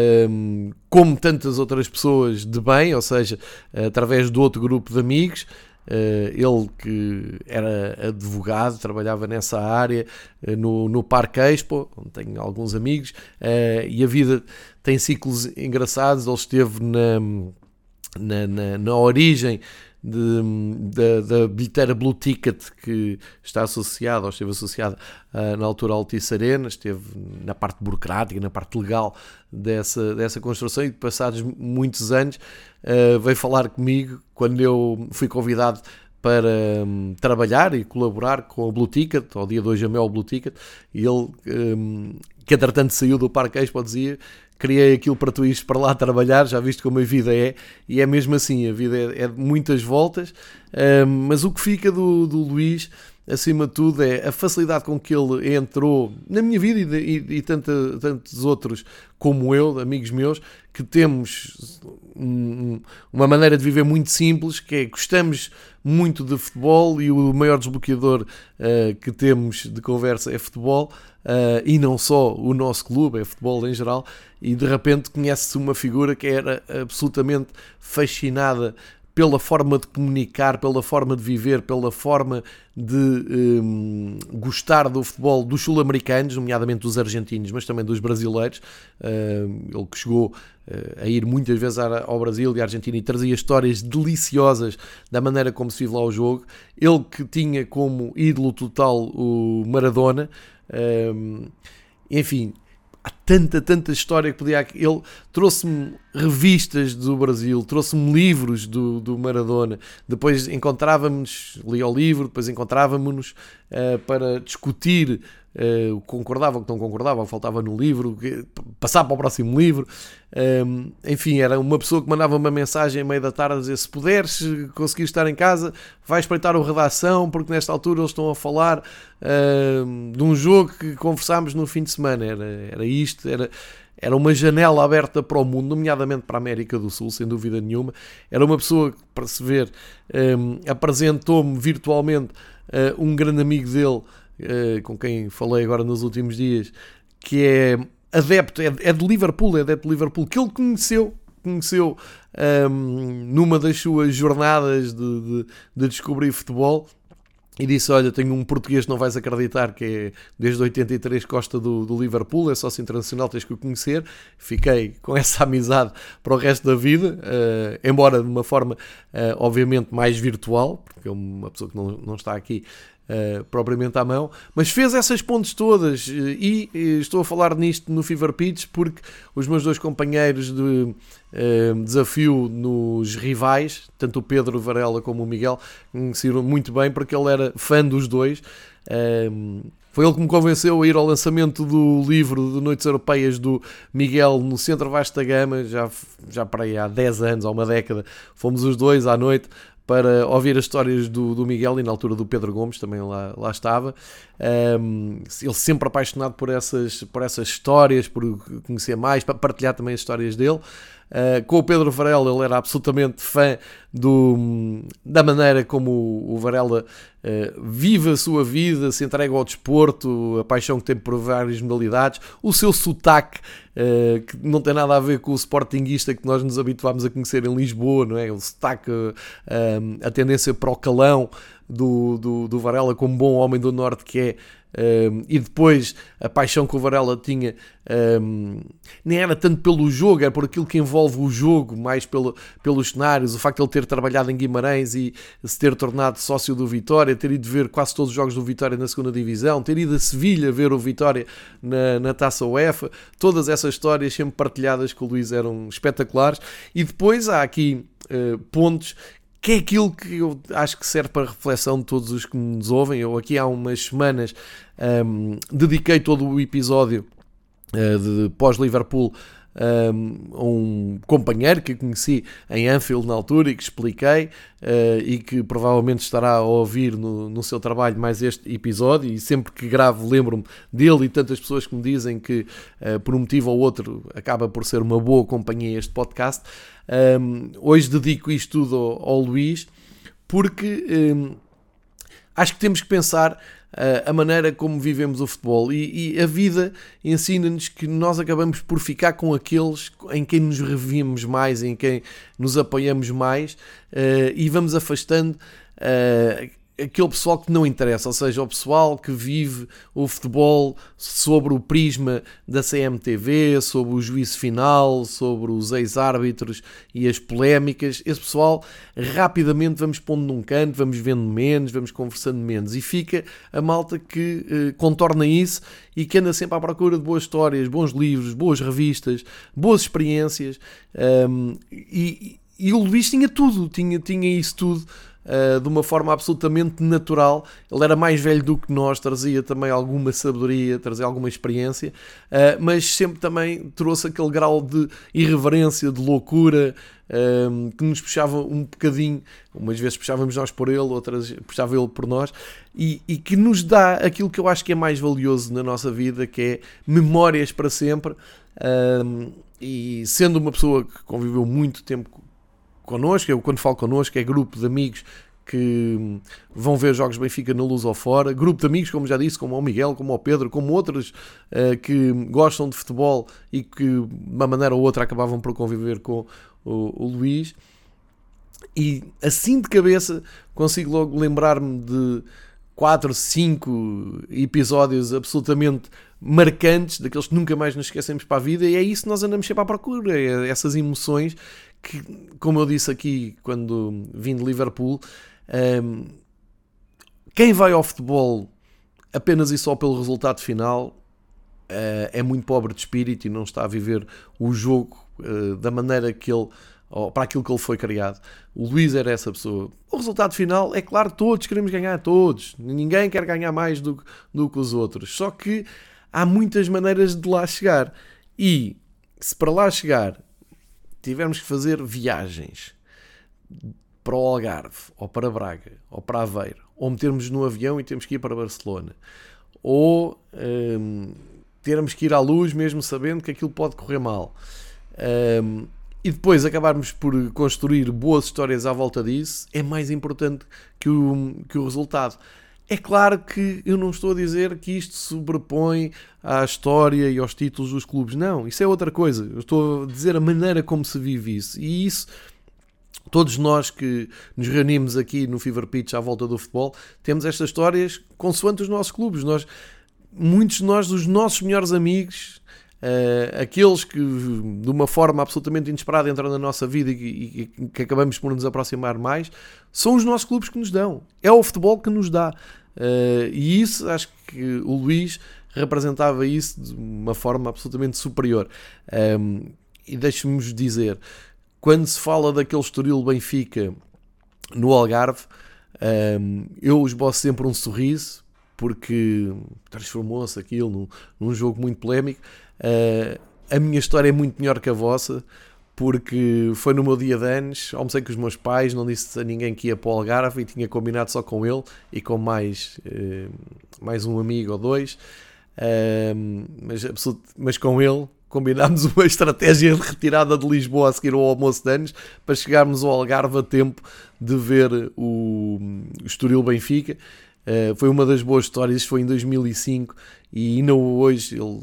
Speaker 1: como tantas outras pessoas de bem, ou seja, através de outro grupo de amigos. Uh, ele que era advogado, trabalhava nessa área uh, no, no Parque Expo, onde tenho alguns amigos, uh, e a vida tem ciclos engraçados. Ele esteve na, na, na, na origem da bilheteira Blue Ticket que está associada, ou esteve associada uh, na altura à Altice Arena, esteve na parte burocrática, na parte legal dessa, dessa construção e passados muitos anos uh, veio falar comigo quando eu fui convidado para um, trabalhar e colaborar com a Blue Ticket, ao dia 2 de Mel Blue Ticket, e ele, um, que entretanto saiu do Parque Expo, dizia criei aquilo para tu ires para lá trabalhar, já viste como a vida é, e é mesmo assim, a vida é, é de muitas voltas, mas o que fica do, do Luís, acima de tudo, é a facilidade com que ele entrou na minha vida e, de, e, e tanta, tantos outros como eu, amigos meus, que temos um, uma maneira de viver muito simples, que é gostamos muito de futebol e o maior desbloqueador uh, que temos de conversa é futebol, uh, e não só o nosso clube, é futebol em geral, e de repente conhece-se uma figura que era absolutamente fascinada pela forma de comunicar, pela forma de viver, pela forma de um, gostar do futebol dos sul-americanos, nomeadamente dos argentinos, mas também dos brasileiros. Uh, ele que chegou uh, a ir muitas vezes ao Brasil e à Argentina e trazia histórias deliciosas da maneira como se vive lá o jogo. Ele que tinha como ídolo total o Maradona. Uh, enfim, há tanta, tanta história que podia. Ele trouxe-me revistas do Brasil, trouxe-me livros do, do Maradona. Depois encontrávamos, lia o livro, depois encontrávamos-nos uh, para discutir uh, concordava, o que não concordava, o que faltava no livro, passar para o próximo livro. Um, enfim, era uma pessoa que mandava uma mensagem à meia da tarde a dizer: se puderes conseguir estar em casa, vai espreitar o redação, porque nesta altura eles estão a falar um, de um jogo que conversámos no fim de semana. Era, era isto, era era uma janela aberta para o mundo, nomeadamente para a América do Sul, sem dúvida nenhuma. Era uma pessoa que, para se ver, um, apresentou-me virtualmente uh, um grande amigo dele, uh, com quem falei agora nos últimos dias, que é adepto, é, é de Liverpool, é adepto de Liverpool, que ele conheceu conheceu um, numa das suas jornadas de, de, de, descobrir futebol e disse: Olha, tenho um português que não vais acreditar que é desde 83 Costa do, do Liverpool, é sócio internacional, tens que o conhecer. Fiquei com essa amizade para o resto da vida, uh, embora de uma forma, uh, obviamente, mais virtual, porque é uma pessoa que não, não está aqui uh, propriamente à mão, mas fez essas pontes todas e, e, estou a falar nisto no Fever Pitch porque os meus dois companheiros de uh, desafio nos rivais, tanto o Pedro Varela como o Miguel, conheceram muito bem porque ele era fã dos dois. Uh, foi ele que me convenceu a ir ao lançamento do livro de Noites Europeias do Miguel no Centro Vasta Gama, já, já para aí há 10 anos, há uma década. Fomos os dois à noite para ouvir as histórias do, do Miguel e na altura do Pedro Gomes também lá, lá estava. Um, ele sempre apaixonado por essas, por essas histórias, por conhecer mais, para partilhar também as histórias dele. Uh, com o Pedro Varela, ele era absolutamente fã do, da maneira como o, Varela uh, vive a sua vida, se entrega ao desporto, a paixão que tem por várias modalidades, o seu sotaque, uh, que não tem nada a ver com o sportinguista que nós nos habituámos a conhecer em Lisboa, não é? O sotaque, a tendência para o calão do, do, do Varela como bom homem do Norte que é, e depois a paixão que o Varela tinha um, nem era tanto pelo jogo, era por aquilo que envolve o jogo, mais pelo, pelos cenários, o facto de ele ter trabalhado em Guimarães e se ter tornado sócio do Vitória, ter ido ver quase todos os jogos do Vitória na segunda divisão, ter ido a Sevilha ver o Vitória na, na taça UEFA, todas essas histórias sempre partilhadas com o Luís eram espetaculares. E depois há aqui uh, pontos que é aquilo que eu acho que serve para reflexão de todos os que nos ouvem. Eu aqui há umas semanas um, dediquei todo o episódio uh, de pós-Liverpool um, companheiro que conheci em Anfield na altura e que expliquei uh, e que provavelmente estará a ouvir no, no seu trabalho mais este episódio e sempre que gravo lembro-me dele e tantas pessoas que me dizem que uh, por um motivo ou outro acaba por ser uma boa companhia este podcast. Um, hoje dedico isto tudo ao, ao Luís porque um, acho que temos que pensar a maneira como vivemos o futebol. E, e a vida ensina-nos que nós acabamos por ficar com aqueles em quem nos revimos mais, em quem nos apoiamos mais uh, e vamos afastando. Aquele pessoal que não interessa, ou seja, o pessoal que vive o futebol sobre o prisma da CMTV, sobre o juízo final, sobre os ex-árbitros e as polémicas, esse pessoal rapidamente vamos pondo num canto, vamos vendo menos, vamos conversando menos. E fica a malta que eh, contorna isso e que anda sempre à procura de boas histórias, bons livros, boas revistas, boas experiências. Um, e, e o Luís tinha tudo, tinha, tinha isso tudo uh, de uma forma absolutamente natural. Ele era mais velho do que nós, trazia também alguma sabedoria, trazia alguma experiência, uh, mas sempre também trouxe aquele grau de irreverência, de loucura. Um, que nos puxava um bocadinho, umas vezes puxávamos nós por ele, outras puxava ele por nós, e, e, que nos dá aquilo que eu acho que é mais valioso na nossa vida, que é memórias para sempre. E sendo uma pessoa que conviveu muito tempo connosco, eu quando falo connosco é grupo de amigos que vão ver jogos Benfica na luz ou fora, grupo de amigos, como já disse, como o Miguel, como o Pedro, como outros uh, que gostam de futebol e que de uma maneira ou outra acabavam por conviver com o, o Luís. E assim de cabeça consigo logo lembrar-me de 4, 5 episódios absolutamente marcantes, daqueles que nunca mais nos esquecemos para a vida, e é isso que nós andamos sempre à procura, é essas emoções que, como eu disse aqui quando vim de Liverpool, um, quem vai ao futebol apenas e só pelo resultado final uh, é muito pobre de espírito e não está a viver o jogo uh, da maneira que ele para aquilo que ele foi criado. O Luís era essa pessoa. O resultado final é claro, todos queremos ganhar, todos. Ninguém quer ganhar mais do, do que os outros. Só que há muitas maneiras de lá chegar. E se para lá chegar tivermos que fazer viagens para o Algarve, ou para Braga, ou para Aveiro, ou metermos no avião e temos que ir para Barcelona, ou hum, termos que ir à luz mesmo sabendo que aquilo pode correr mal, hum, e depois acabarmos por construir boas histórias à volta disso, é mais importante que o, que o resultado. É claro que eu não estou a dizer que isto sobrepõe à história e aos títulos dos clubes. Não, isso é outra coisa. Eu estou a dizer a maneira como se vive isso. E isso, todos nós que nos reunimos aqui no Fever Pitch à volta do futebol, temos estas histórias consoante os nossos clubes. Nós, muitos de nós, os nossos melhores amigos, Uh, aqueles que de uma forma absolutamente inesperada entram na nossa vida e, e, que acabamos por nos aproximar mais, são os nossos clubes que nos dão. É o futebol que nos dá. Uh, e isso, acho que o Luís representava isso de uma forma absolutamente superior. Um, ehm, e deixe-me dizer, quando se fala daquele Estoril Benfica no Algarve, um, ehm, eu esboço sempre um sorriso, porque transformou-se aquilo num, num jogo muito polémico, Uh, a minha história é muito melhor que a vossa, porque foi no meu dia de anos, almocei com os meus pais, não disse a ninguém que ia para o Algarve e tinha combinado só com ele e com mais, uh, mais um amigo ou dois, uh, mas, mas com ele combinámos uma estratégia de retirada de Lisboa a seguir ao almoço de anos para chegarmos ao Algarve a tempo de ver o, o Estoril Benfica. Uh, foi uma das boas histórias, foi em 2005 e ainda hoje ele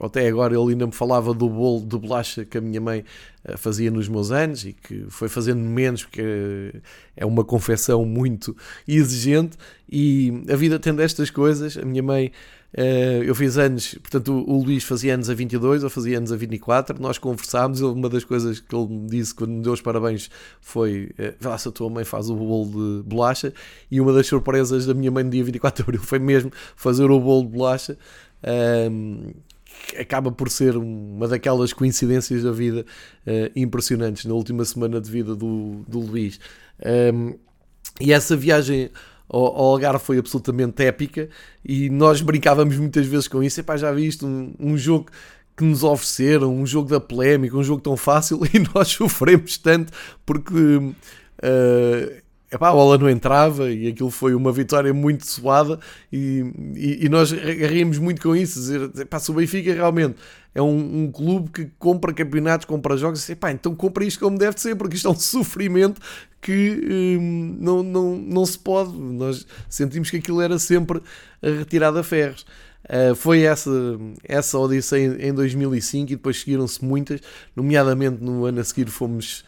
Speaker 1: até agora ele ainda me falava do bolo de bolacha que a minha mãe eh, fazia nos meus anos e que foi fazendo menos porque é uma confecção muito exigente. E a vida tendo estas coisas, a minha mãe eh, eu fiz anos, portanto o Luís fazia anos a 22, eu fazia anos a 24, nós conversámos, uma das coisas que ele me disse quando me deu os parabéns foi, eh, vá se a tua mãe faz o bolo de bolacha e uma das surpresas da minha mãe no dia 24 de abril foi mesmo fazer o bolo de bolacha um, acaba por ser uma daquelas coincidências da vida uh, impressionantes na última semana de vida do, do Luís. Um, e essa viagem ao, Algarve foi absolutamente épica e nós brincávamos muitas vezes com isso. Epá, já viste um, um jogo que nos ofereceram, um jogo da polémica, um jogo tão fácil e nós sofremos tanto porque uh, epá, a bola não entrava e aquilo foi uma vitória muito suada e, e, e nós ríamos muito com isso, dizer, epá, se o Benfica realmente é um, um, clube que compra campeonatos, compra jogos, epá, então compra isto como deve ser, porque isto é um sofrimento que hum, não, não, não se pode, nós sentimos que aquilo era sempre a retirada a ferros. Uh, foi essa, essa Odisseia em 2005 e depois seguiram-se muitas, nomeadamente no ano a seguir fomos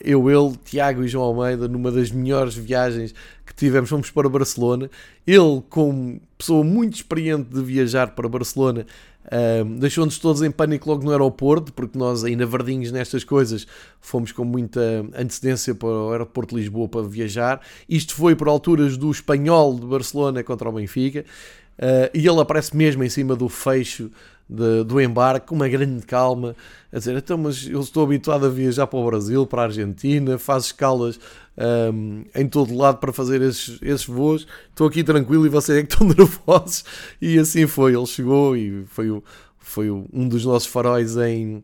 Speaker 1: eu, ele, Tiago e João Almeida, numa das melhores viagens que tivemos, fomos para Barcelona. Ele, como pessoa muito experiente de viajar para Barcelona, deixou-nos todos em pânico logo no aeroporto, porque nós, ainda verdinhos nestas coisas, fomos com muita antecedência para o aeroporto de Lisboa para viajar. Isto foi por alturas do Espanhol de Barcelona contra o Benfica. Uh, e ele aparece mesmo em cima do fecho de, do embarque, com uma grande calma, a dizer: então, mas eu estou habituado a viajar para o Brasil, para a Argentina, faz escalas um, em todo lado para fazer esses, esses voos, estou aqui tranquilo e vocês é que estão nervosos. E assim foi, ele chegou e foi, o, foi um dos nossos faróis em,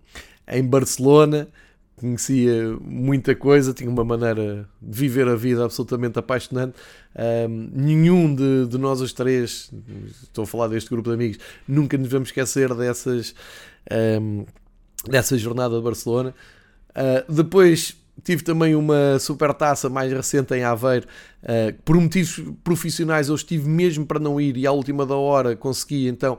Speaker 1: em Barcelona conhecia muita coisa, tinha uma maneira de viver a vida absolutamente apaixonante. Um, nenhum de, de, nós os três, estou a falar deste grupo de amigos, nunca nos vamos esquecer dessas, um, dessa jornada de Barcelona. Uh, depois tive também uma super taça mais recente em Aveiro. Uh, por motivos profissionais eu estive mesmo para não ir e à última da hora consegui então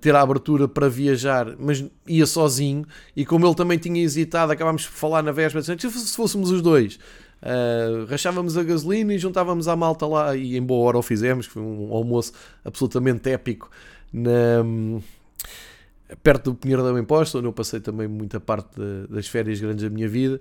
Speaker 1: ter a abertura para viajar, mas ia sozinho. E como ele também tinha hesitado, acabámos por falar na véspera, se fôssemos os dois. Uh, rachávamos a gasolina e juntávamos à malta lá e em boa hora o fizemos, foi um almoço absolutamente épico na, perto do Pinheiro da Imposta, onde eu passei também muita parte de, das férias grandes da minha vida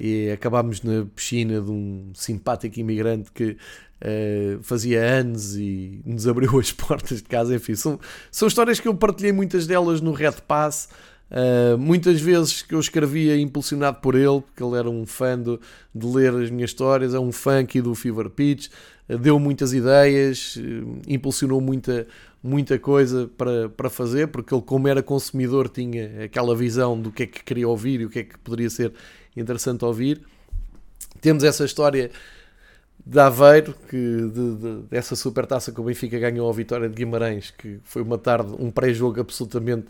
Speaker 1: e acabámos na piscina de um simpático imigrante que uh, fazia anos e nos abriu as portas de casa. Enfim, são, são histórias que eu partilhei muitas delas no Red Pass. Uh, muitas vezes que eu escrevia impulsionado por ele, porque ele era um fã de, de ler as minhas histórias, é um fã aqui do Fever Pitch, uh, deu muitas ideias, uh, impulsionou muita, muita coisa para, para fazer, porque ele, como era consumidor, tinha aquela visão do que é que queria ouvir e o que é que poderia ser interessante ouvir. Temos essa história de Aveiro, que de, de, dessa super taça que o Benfica ganhou a vitória de Guimarães, que foi uma tarde, um pré-jogo absolutamente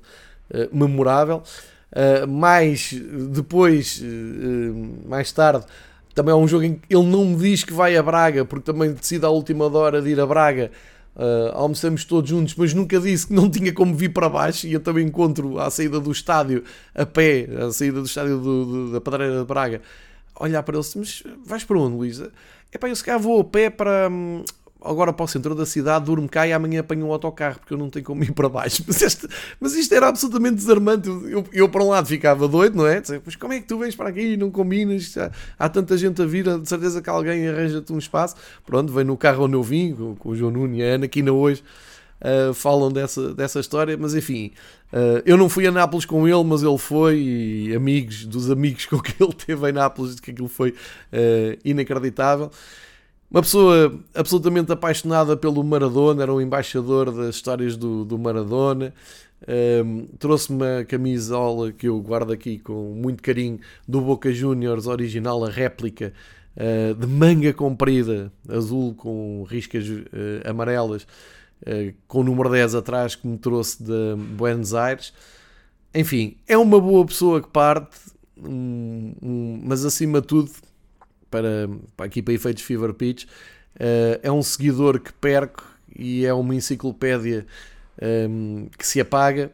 Speaker 1: uh, memorável. Uh, mais depois, uh, mais tarde, também é um jogo em que ele não me diz que vai a Braga, porque também decide à última hora de ir a Braga. Uh, almoçamos todos juntos, mas nunca disse que não tinha como vir para baixo. E eu também encontro à saída do estádio, a pé, à saída do estádio do, do, da Padreira de Braga, olhar para ele, mas vais para onde, Luísa? É para eu se calhar vou a pé para. Agora para o centro da cidade, durmo cá e amanhã apanho um autocarro porque eu não tenho como ir para baixo. Mas, este, mas isto era absolutamente desarmante. Eu, eu, por um lado ficava doido, não é? Mas como é que tu vens para aqui e não combinas? Há, há, tanta gente a vir, de certeza que alguém arranja-te um espaço. Pronto, vem no carro onde eu vim, com, com o João Nuno e a Ana, aqui na hoje. Uh, falam dessa, dessa história, mas enfim, uh, eu não fui a Nápoles com ele, mas ele foi, e amigos dos amigos com que ele teve em Nápoles, que aquilo foi uh, inacreditável. Uma pessoa absolutamente apaixonada pelo Maradona, era um embaixador das histórias do, do Maradona. Um, Trouxe-me uma camisola que eu guardo aqui com muito carinho do Boca Juniors, original, a réplica uh, de manga comprida, azul com riscas uh, amarelas, uh, com o número 10 atrás que me trouxe de Buenos Aires. Enfim, é uma boa pessoa que parte, um, um, mas acima de tudo para, para aqui para efeitos Fever Pitch, uh, é um seguidor que perco e é uma enciclopédia um, ehm, que se apaga.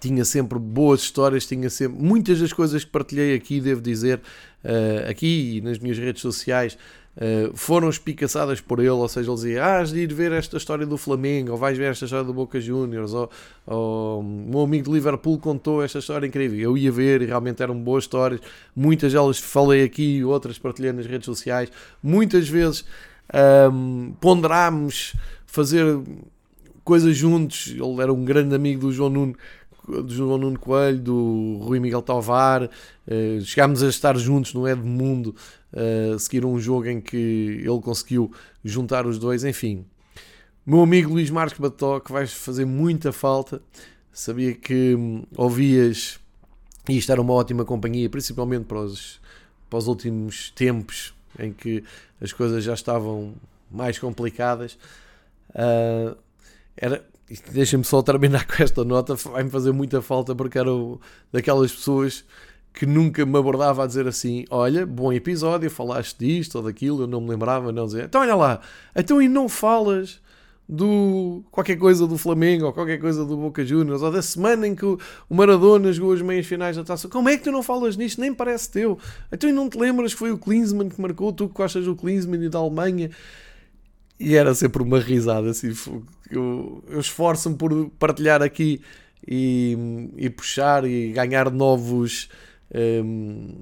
Speaker 1: Tinha sempre boas histórias, tinha sempre muitas das coisas que partilhei aqui, devo dizer, uh, aqui e nas minhas redes sociais, Uh, foram espicaçadas por ele, ou seja, ele dizia: Ah, has de ir ver esta história do Flamengo, ou vais ver esta história do Boca Juniors, ou, ou meu amigo de Liverpool contou esta história incrível. Eu ia ver e realmente eram boas histórias. Muitas delas falei aqui, outras partilhei nas redes sociais. Muitas vezes um, ponderámos fazer coisas juntos. Ele era um grande amigo do João Nuno do João Nuno Coelho, do Rui Miguel Tovar, uh, chegámos a estar juntos no Edmundo, seguir um jogo em que ele conseguiu juntar os dois, enfim. Meu amigo Luís Marcos Bató, que vais fazer muita falta, sabia que hum, ouvias e isto era uma ótima companhia, principalmente para os, para os últimos tempos em que as coisas já estavam mais complicadas. Uh, era, deixa-me só terminar com esta nota, vai-me fazer muita falta porque era o, daquelas pessoas que nunca me abordava a dizer assim: Olha, bom episódio, falaste disto ou daquilo, eu não me lembrava, não dizer, então olha lá, então e não falas do qualquer coisa do Flamengo ou qualquer coisa do Boca Juniors ou da semana em que o Maradona jogou as meias finais da taça. Como é que tu não falas nisto? Nem parece teu. Então e não te lembras que foi o Klinsmann que marcou, tu que gostas do Klinsmann e da Alemanha? E era sempre uma risada assim. Eu, eu esforço-me por partilhar aqui e, e puxar e ganhar novos um,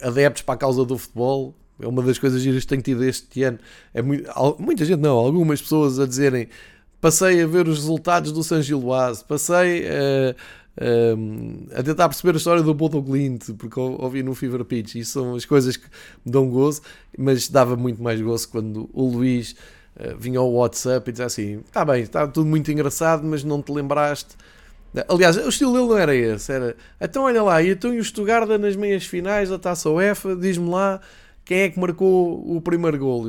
Speaker 1: adeptos para a causa do futebol. É uma das coisas giras que tenho tido este ano. É muito, muita gente, não, algumas pessoas a dizerem passei a ver os resultados do San Giloase, passei a, a, a, tentar perceber a história do Bodo Glint, porque ouvi no Fever Pitch. Isso são as coisas que me dão gozo, mas dava muito mais gozo quando o Luís uh, vinha ao WhatsApp e dizia assim: está bem, está tudo muito engraçado, mas não te lembraste Aliás, o estilo dele não era esse. Era, então olha lá, e então e o Stuttgart nas meias finais da Taça UEFA, diz-me lá quem é que marcou o primeiro gol.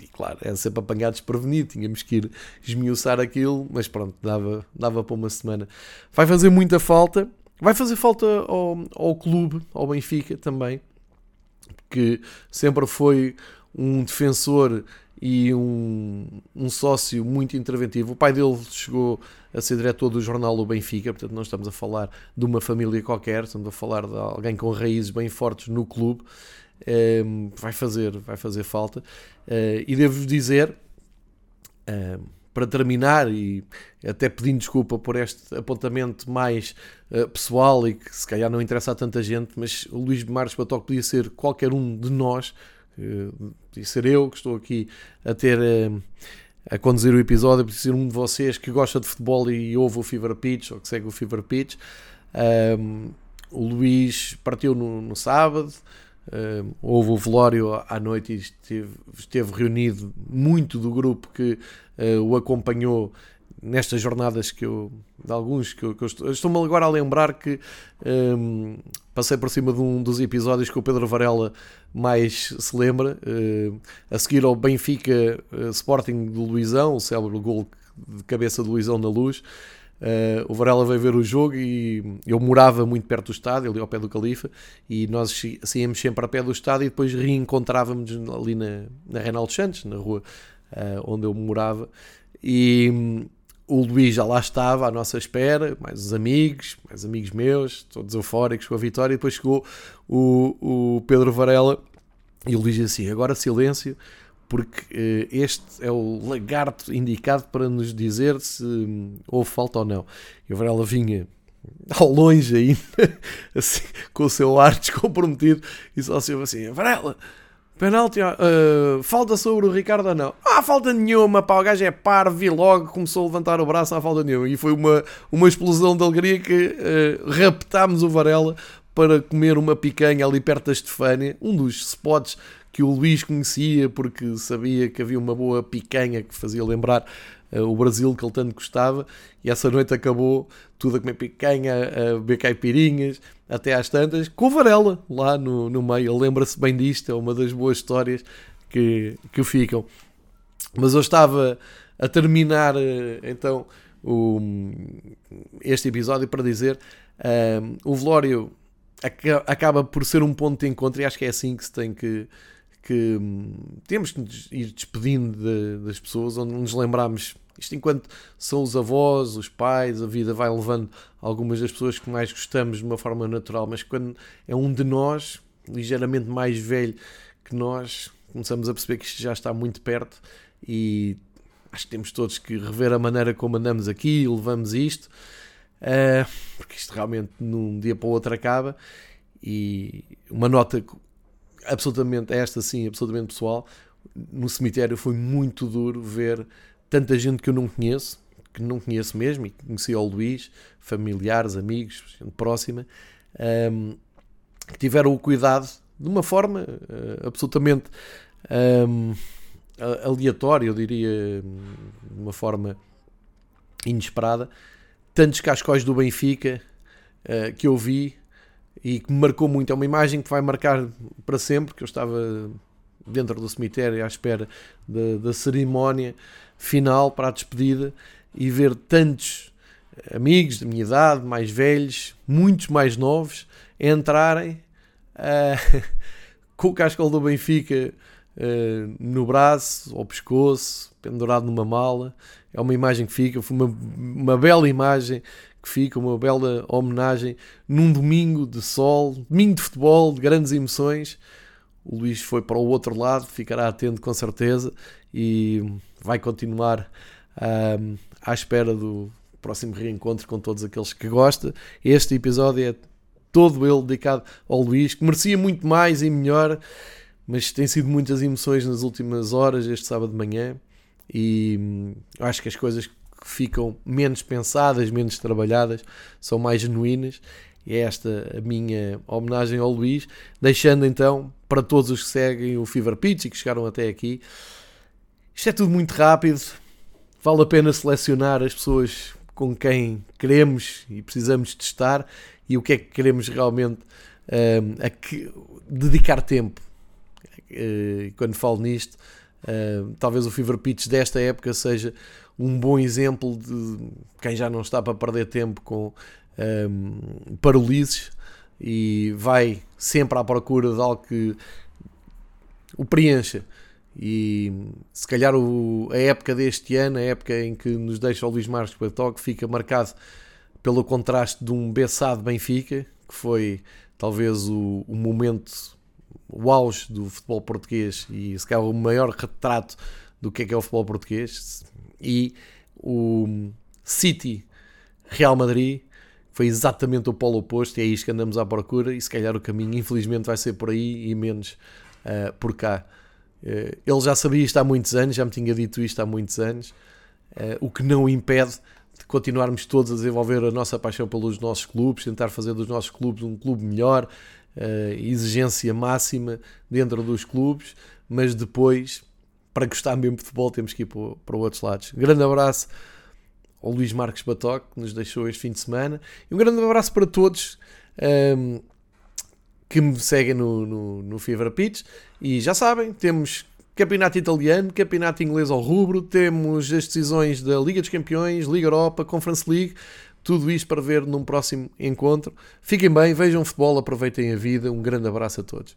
Speaker 1: E claro, era sempre apanhado desprevenido, tínhamos que ir esmiuçar aquilo, mas pronto, dava, dava para uma semana. Vai fazer muita falta, vai fazer falta ao, ao clube, ao Benfica também, que sempre foi um defensor e um, um sócio muito interventivo. O pai dele chegou a ser diretor do jornal do Benfica, portanto, não estamos a falar de uma família qualquer, estamos a falar de alguém com raízes bem fortes no clube. Um, ehm, vai fazer, vai fazer falta. Uh, e devo dizer, uh, para terminar, e até pedindo desculpa por este apontamento mais uh, pessoal e que se calhar não interessa a tanta gente, mas o Luís Marques Batoque podia ser qualquer um de nós podia ser eu que estou aqui a ter eh, a conduzir o episódio, podia ser um de vocês que gosta de futebol e ouve o Fever Pitch ou que segue o Fever Pitch. Um, o Luís partiu no, no sábado, um, houve o velório à noite e esteve, esteve reunido muito do grupo que uh, o acompanhou nestas jornadas que eu, de alguns que eu, eu estou, estou-me agora a lembrar que um, passei por cima de um dos episódios que o Pedro Varela mais se lembra, uh, a seguir ao Benfica uh, Sporting do Luizão, o célebre gol de cabeça do Luizão na luz. Uh, o Varela veio ver o jogo e eu morava muito perto do estádio, ali ao pé do Califa, e nós saíamos sempre a pé do estádio e depois reencontrávamos ali na, na Reinaldo Santos, na rua onde eu morava. E o Luís já lá estava à nossa espera, mais os amigos, mais amigos meus, todos eufóricos com a vitória, e depois chegou o, o Pedro Varela e o Luís assim, agora silêncio, porque uh, este é o lagarto indicado para nos dizer se houve falta ou não. E o Varela vinha ao longe ainda, assim, com o seu ar descomprometido, e só se assim, Varela, Penalti, uh, falta sobre o Ricardo ou não? Ah, falta nenhuma, pá, o gajo é parvo e logo começou a levantar o braço, há falta nenhuma. E foi uma, uma explosão de alegria que uh, raptámos o Varela para comer uma picanha ali perto da Estefânia, um dos spots que o Luís conhecia porque sabia que havia uma boa picanha que fazia lembrar o Brasil que ele tanto gostava e essa noite acabou tudo a comer picanha, a beber caipirinhas até às tantas, com o Varela lá no, no meio. Ele lembra-se bem disto, é uma das boas histórias que, que ficam. Mas eu estava a terminar eh, então o, este episódio para dizer um, o velório acaba por ser um ponto de encontro e acho que é assim que se tem que, que temos que ir despedindo de, das pessoas, onde nos lembramos isto enquanto são os avós, os pais, a vida vai levando algumas das pessoas que mais gostamos de uma forma natural, mas quando é um de nós, ligeiramente mais velho que nós, começamos a perceber que isto já está muito perto e acho que temos todos que rever a maneira como andamos aqui e levamos isto, uh, porque isto realmente num dia para o outro acaba. E uma nota absolutamente, esta sim, absolutamente pessoal, no cemitério foi muito duro ver tanta gente que eu não conheço, que não conheço mesmo, e conheci o Luís, familiares, amigos, próxima, um, que tiveram o cuidado de uma forma uh, absolutamente um, aleatória, eu diria, de uma forma inesperada, tantos cascóis do Benfica uh, que eu vi e que me marcou muito. É uma imagem que vai marcar para sempre, que eu estava dentro do cemitério à espera da cerimónia final para a despedida e ver tantos amigos da minha idade, mais velhos, muitos mais novos, entrarem uh, com o cascal do Benfica uh, no braço, ao pescoço, pendurado numa mala. É uma imagem que fica, foi uma, uma bela imagem que fica, uma bela homenagem num domingo de sol, domingo de futebol, de grandes emoções. O Luís foi para o outro lado, ficará atento com certeza e vai continuar uh, à espera do próximo reencontro com todos aqueles que gosta. Este episódio é todo ele dedicado ao Luís, que merecia muito mais e melhor, mas tem sido muitas emoções nas últimas horas, este sábado de manhã, e hum, acho que as coisas que ficam menos pensadas, menos trabalhadas, são mais genuínas. E é esta a minha homenagem ao Luís, deixando então para todos os que seguem o Fever Pitch e que chegaram até aqui. Isto é tudo muito rápido, vale a pena selecionar as pessoas com quem queremos e precisamos de estar e o que é que queremos realmente uh, a que, dedicar tempo. Uh, quando falo nisto, uh, talvez o Fever Pitch desta época seja um bom exemplo de quem já não está para perder tempo com um, parolises e vai sempre à procura de algo que o preencha. E se calhar o, a época deste ano, a época em que nos deixa o Luís Marcos Batoque, fica marcado pelo contraste de um Bessado Benfica, que foi talvez o, o momento, o auge do futebol português e se calhar o maior retrato do que é que é o futebol português, e o City Real Madrid foi exatamente o polo oposto e é isto que andamos à procura e se calhar o caminho infelizmente vai ser por aí e menos uh, por cá. Uh, ele já sabia isto há muitos anos, já me tinha dito isto há muitos anos, uh, o que não impede de continuarmos todos a desenvolver a nossa paixão pelos nossos clubes, tentar fazer dos nossos clubes um clube melhor, exigência máxima dentro dos clubes, mas depois para gostar mesmo de futebol temos que ir para, outros lados. Um grande abraço ao Luís Marques Batoque, que nos deixou este fim de semana. E um grande abraço para todos um, que me seguem no, no, no Fever Pitch. E já sabem, temos campeonato italiano, campeonato inglês ao rubro, temos as decisões da Liga dos Campeões, Liga Europa, Conference League. Tudo isto para ver num próximo encontro. Fiquem bem, vejam futebol, aproveitem a vida. Um grande abraço a todos.